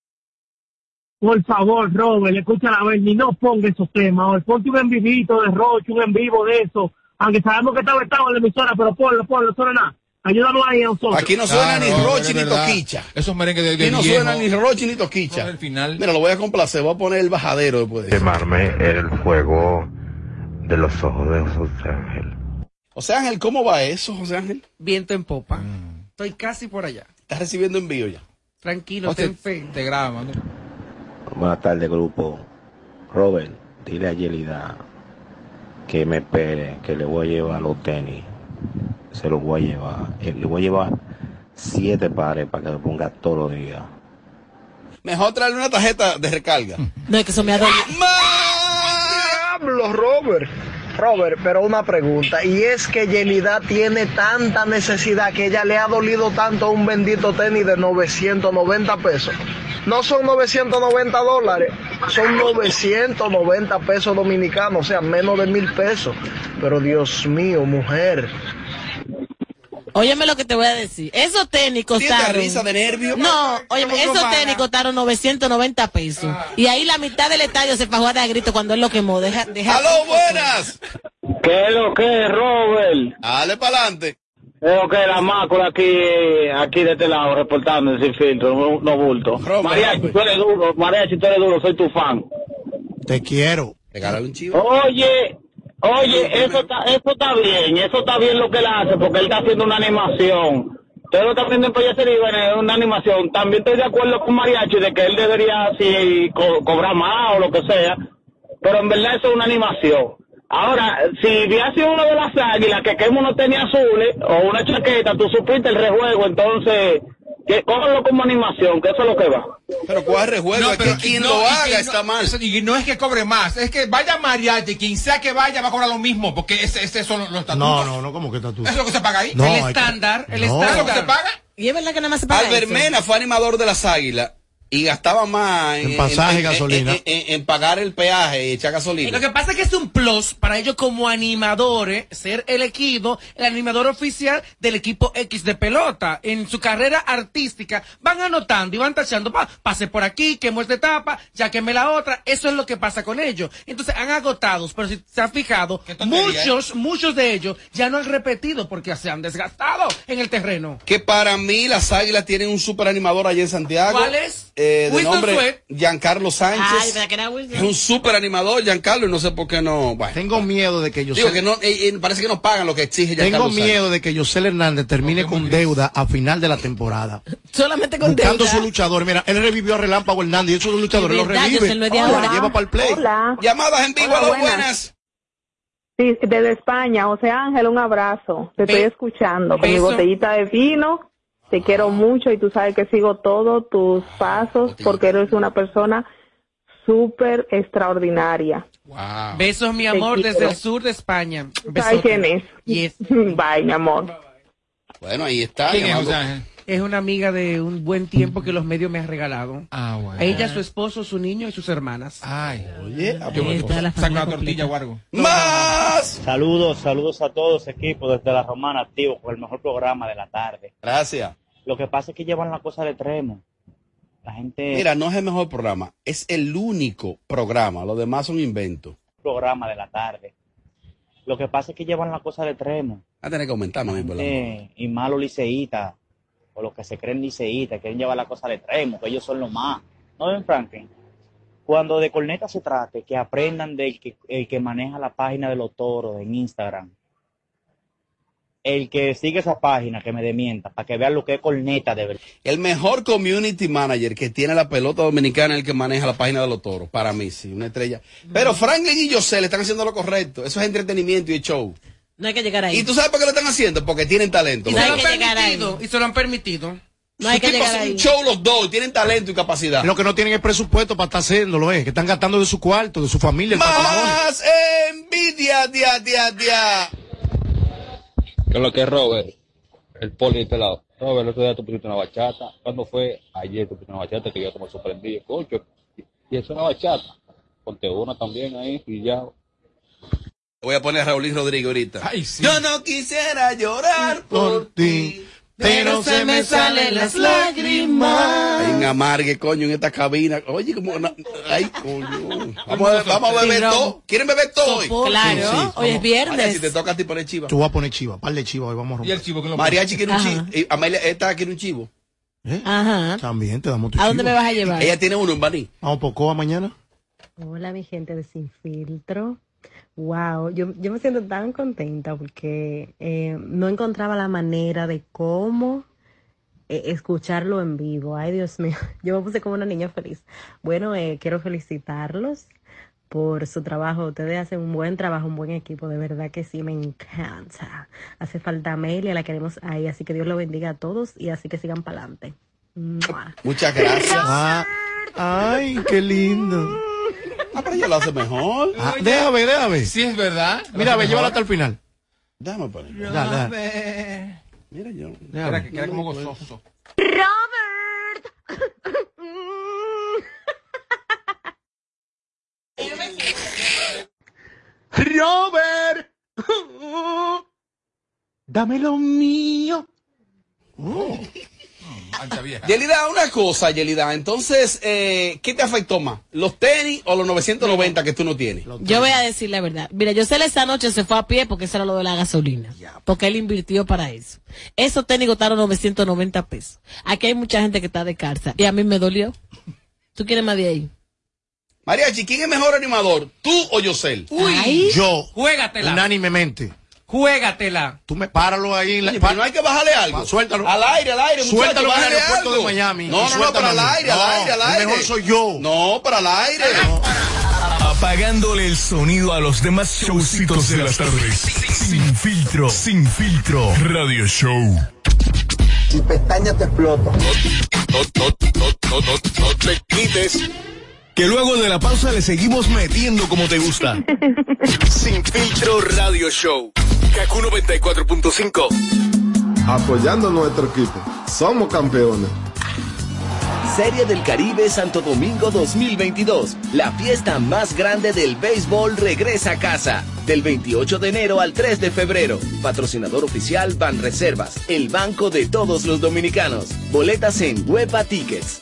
S38: Por favor, Robert, escucha la vez, ni no ponga esos temas. Oye, Ponte un en vivito de Roche, un en vivo de eso. Aunque sabemos que está vetado en la emisora, pero ponlo, ponlo, suena nada. Ayúdanos ahí a nosotros.
S17: Aquí no suena
S20: Ah,
S17: ni
S20: no,
S17: Rochi
S20: es
S17: ni. Toquicha.
S20: Esos merengues de, de
S17: Aquí no
S20: viejo.
S17: suena ni Rochi ni Toquicha.
S20: Al final.
S17: Mira, lo voy a complacer, voy a poner el bajadero después de eso.
S39: Quemarme el fuego de los ojos de José Ángel.
S17: José Ángel, ¿cómo va eso, José Ángel?
S22: Viento en popa.
S17: Mm.
S22: Estoy casi por allá.
S17: Estás recibiendo envío ya.
S22: Tranquilo,
S20: Hostia,
S22: ten fe.
S20: Te graban. ¿no?
S37: Buenas tardes, grupo. Robert, dile a Yelida que me espere, que le voy a llevar los tenis. Se los voy a llevar. Eh, Le voy a llevar siete pares para que lo ponga todos los días.
S17: Mejor traerle una tarjeta de recarga.
S21: No, es que eso me ha dolido.
S40: Diablo, Robert. Robert, pero una pregunta. ¿Y es que Yelida tiene tanta necesidad que ella le ha dolido tanto un bendito tenis de 990 pesos? No son 990 dólares, son 990 pesos dominicanos, o sea, menos de mil pesos. Pero Dios mío, mujer.
S21: Óyeme lo que te voy a decir. Esos tenis costaron.
S17: risa de nervio?
S21: No, óyeme,
S17: ¿Cómo
S21: esos tenis costaron 990 pesos. Y ahí la mitad del estadio se fajó a dar grito cuando él lo quemó. Deja, deja.
S17: ¡Aló, buenas!
S37: ¿Qué es lo que, Robert?
S17: Dale para adelante.
S37: Es lo que la mácula aquí, aquí de este lado, reportando sin filtro, no, no bulto. Mariachi, tú eres duro, Mariachi, tú eres duro, soy tu fan.
S16: Te quiero.
S17: Regálale un chivo.
S37: Oye, oye, eso está, eso está bien, eso está bien lo que él hace, porque él está haciendo una animación. Ustedes lo están viendo en Pellecer una animación. También estoy de acuerdo con Mariachi de que él debería si co- cobrar más o lo que sea, pero en verdad eso es una animación. Ahora, si hubiera sido uno de las águilas que Kemo no tenía azules o una chaqueta, tú supiste el rejuego, entonces, que cógelo como animación, que eso es lo que va.
S17: Pero cuál rejuego, es que quien
S20: no,
S17: lo haga
S20: no-
S17: está mal.
S20: eso- y no es que cobre más, es que vaya mariachi, quien sea que vaya va a cobrar lo mismo, porque ese, ese son los estatutos.
S16: No, no, no, ¿cómo que?
S20: Eso es lo que se paga ahí.
S16: No,
S20: el
S16: que-
S20: estándar, el
S16: No.
S20: estándar. ¿Eso es lo que se paga?
S21: Y es verdad que nada más se paga
S17: Albert. Mena fue animador de las águilas y gastaba más
S16: En pasaje, gasolina.
S17: En, en- en pagar el peaje y echar
S22: Y
S17: gasolina.
S22: lo que pasa es que es un plus para ellos como animadores ser elegido el animador oficial del equipo X de pelota. En su carrera artística van anotando y van tachando, pa, pase por aquí, quemó esta etapa, ya quemé la otra. Eso es lo que pasa con ellos. Entonces han agotado, pero si se han fijado,
S17: tontería,
S22: muchos, muchos de ellos ya no han repetido porque se han desgastado en el terreno.
S17: Que para mí las águilas tienen un super animador allá en Santiago.
S22: ¿Cuál es?
S17: Eh, de
S22: Winston
S17: nombre
S22: Sweat.
S17: Giancarlo Sánchez.
S21: ¿verdad que era Wilson?
S17: es un super animador, Giancarlo, y no sé por qué no. Bueno,
S16: Tengo miedo de que yo
S17: digo que no, eh, eh, parece que no pagan lo que exige
S16: Tengo
S17: Sánchez.
S16: miedo de que Yosel Hernández termine con deuda a final de la temporada.
S21: Solamente con
S16: Buscando
S21: deuda.
S16: su luchador. Mira, él revivió a Relámpago Hernández y esos luchadores
S21: Es
S16: los
S21: verdad,
S16: revive. Ahora
S21: ahora.
S16: lleva para el play.
S31: Hola.
S17: Llamadas en vivo,
S31: Hola,
S17: aló,
S31: buenas.
S17: buenas.
S31: Sí, desde España. José Ángel, un abrazo. Te estoy escuchando con mi botellita de vino. Te quiero mucho y tú sabes que sigo todos tus pasos porque eres una persona súper extraordinaria.
S22: Besos, mi amor, desde el sur de España.
S31: ¿Sabes
S22: Besote.
S31: quién es?
S22: Yes.
S31: Bye, mi amor.
S17: Bueno, ahí está.
S20: ¿Quién es,
S17: llamando.
S20: José Ángel?
S22: Es una amiga de un buen tiempo que los medios me han regalado.
S20: Ah, bueno.
S22: Ella, su esposo, su niño y sus hermanas.
S20: Ay,
S17: Oye,
S20: me
S21: Está la
S20: saco
S21: familia
S20: una tortilla o algo.
S17: más.
S41: Saludos, saludos a todos, equipo, desde la Romana, activo, con el mejor programa de la tarde.
S17: Gracias.
S41: Lo que pasa es que llevan la cosa al extremo. La gente,
S17: Mira, no es el mejor programa, es el único programa. Los demás son inventos.
S41: programa de la tarde. Lo que pasa es que llevan la cosa al extremo.
S17: Va a tener que aumentar, mami, por la mano.
S41: Y malos liceístas, o los que se creen liceístas, quieren llevar la cosa al extremo, que ellos son los más. ¿No ven, Franklin? Cuando de corneta se trate, que aprendan del que, el que maneja la página de los toros en Instagram. el que sigue esa página, que me demienta, para que vean lo que es corneta de verdad.
S17: El mejor community manager que tiene la pelota dominicana es el que maneja la página de los toros. Para mí, sí, una estrella. Pero Franklin y José le están haciendo lo correcto. Eso es entretenimiento y show.
S21: No hay que llegar ahí.
S17: ¿Y tú sabes por qué lo están haciendo? Porque tienen talento.
S22: Y
S17: Los
S22: se lo han permitido. Y se lo han permitido.
S21: No hay que llegar ahí.
S17: un show los dos tienen talento y capacidad.
S16: Lo que no tienen es presupuesto para estar haciéndolo, es que están gastando de su cuarto, de su familia.
S17: Más envidia, dia, dia, dia.
S42: ¿Qué es lo que es Robert? El poli de este lado. Robert, el otro día tú pusiste una bachata. ¿Cuándo fue? Ayer tú pusiste una bachata que yo me sorprendí. Cocho, y es una bachata. Ponte una también ahí y ya.
S17: Voy a poner a Raulín Rodríguez ahorita. Yo no quisiera llorar por
S16: ti,
S17: pero
S21: se me salen las lágrimas.
S17: Un amargue, coño, en esta cabina. Oye, como... na- Ay, coño. Vamos a, vamos a beber
S21: Sí,
S17: todo. ¿Quieren beber todo hoy?
S21: Claro, hoy es viernes.
S17: Vaya, si te toca a ti poner chiva.
S16: Yo voy a poner chiva, par de chiva, hoy vamos a romper.
S20: chivo que
S17: Mariachi quiere un
S21: Ajá.
S17: chivo. Eh, Amelia, esta quiere un chivo.
S21: Ajá.
S16: También te damos tu
S21: ¿A dónde
S16: chivo.
S21: me vas a llevar?
S17: Ella tiene uno en Baní.
S16: Vamos por Coa mañana.
S43: Hola, mi gente de Sin Filtro. Wow, yo, yo me siento tan contenta porque eh, no encontraba la manera de cómo eh, escucharlo en vivo. Ay, Dios mío, yo me puse como una niña feliz. Bueno, eh, quiero felicitarlos por su trabajo. Ustedes hacen un buen trabajo, un buen equipo. De verdad que sí, me encanta. Hace falta Amelia, la queremos ahí. Así que Dios lo bendiga a todos y así que sigan para adelante.
S17: Muchas gracias.
S16: Ah, ay, qué lindo.
S17: Ah, pero ella lo hace mejor.
S16: Ah, déjame, déjame.
S20: Sí, es verdad.
S16: Mira, ve, llévala hasta el final.
S17: Déjame poner.
S16: Dale, dale.
S17: Mira yo.
S20: Era que era como gozoso.
S16: Robert, dame lo mío.
S17: Yelida, una cosa, Yelida. Entonces, eh, ¿qué te afectó más? ¿Los tenis o los 990 que tú no tienes?
S21: Yo voy a decir la verdad. Mira, yo sé esa noche se fue a pie porque eso era lo de la gasolina. Porque él invirtió para eso. Esos tenis costaron 990 pesos. Aquí hay mucha gente que está de cárcel. Y a mí me dolió. ¿Tú quieres más de ahí?
S17: Mariachi, ¿quién es mejor animador? ¿Tú o Yosel?
S21: Ay.
S16: Yo,
S22: Juégatela.
S16: unánimemente.
S22: Juégatela.
S16: Tú me páralo ahí en la
S17: Oye, pero no hay que bajarle algo.
S16: Pa- Suéltalo.
S17: Al aire, al aire,
S16: Suéltalo en el aeropuerto
S17: algo.
S16: de Miami.
S17: No, no, no, para al
S16: mí.
S17: aire, al
S16: No,
S17: aire, al
S16: el
S17: aire.
S16: mejor soy yo.
S17: No, para al aire.
S14: Apagándole el sonido a los demás showcitos de las tardes. Sin filtro, sin filtro. Radio Show.
S40: Si pestaña te exploto.
S34: No, no, no, no, no, no te quites. Que luego de la pausa le seguimos metiendo como te gusta. Sin filtro radio show. Kaku 94.5.
S44: Apoyando nuestro equipo. Somos campeones.
S45: Serie del Caribe Santo Domingo 2022. La fiesta más grande del béisbol regresa a casa. Del 28 de enero al 3 de febrero. Patrocinador oficial Banreservas, el banco de todos los dominicanos. Boletas en Huepa Tickets.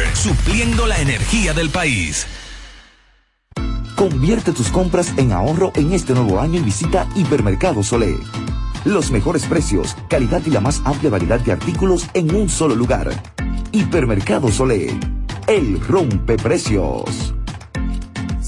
S46: Supliendo la energía del país.
S35: Convierte tus compras en ahorro en este nuevo año y visita Hipermercado Solé. Los mejores precios, calidad y la más amplia variedad de artículos en un solo lugar. Hipermercado Solé. El rompe precios.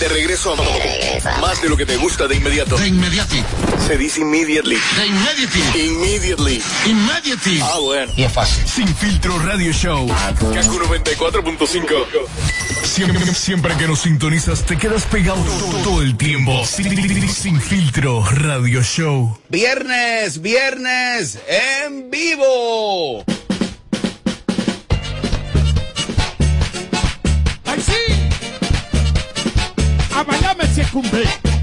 S14: De regreso a más de lo que te gusta de inmediato.
S47: De inmediati.
S14: Se dice immediately.
S47: De inmediati.
S14: Immediately.
S47: Immediately.
S14: Ah, bueno.
S47: Y es fácil.
S14: Sin filtro radio show. Kaku 94.5. Siempre, que nos sintonizas te quedas pegado todo, el tiempo. Sin filtro radio show.
S17: Viernes, viernes en vivo.
S3: Come back.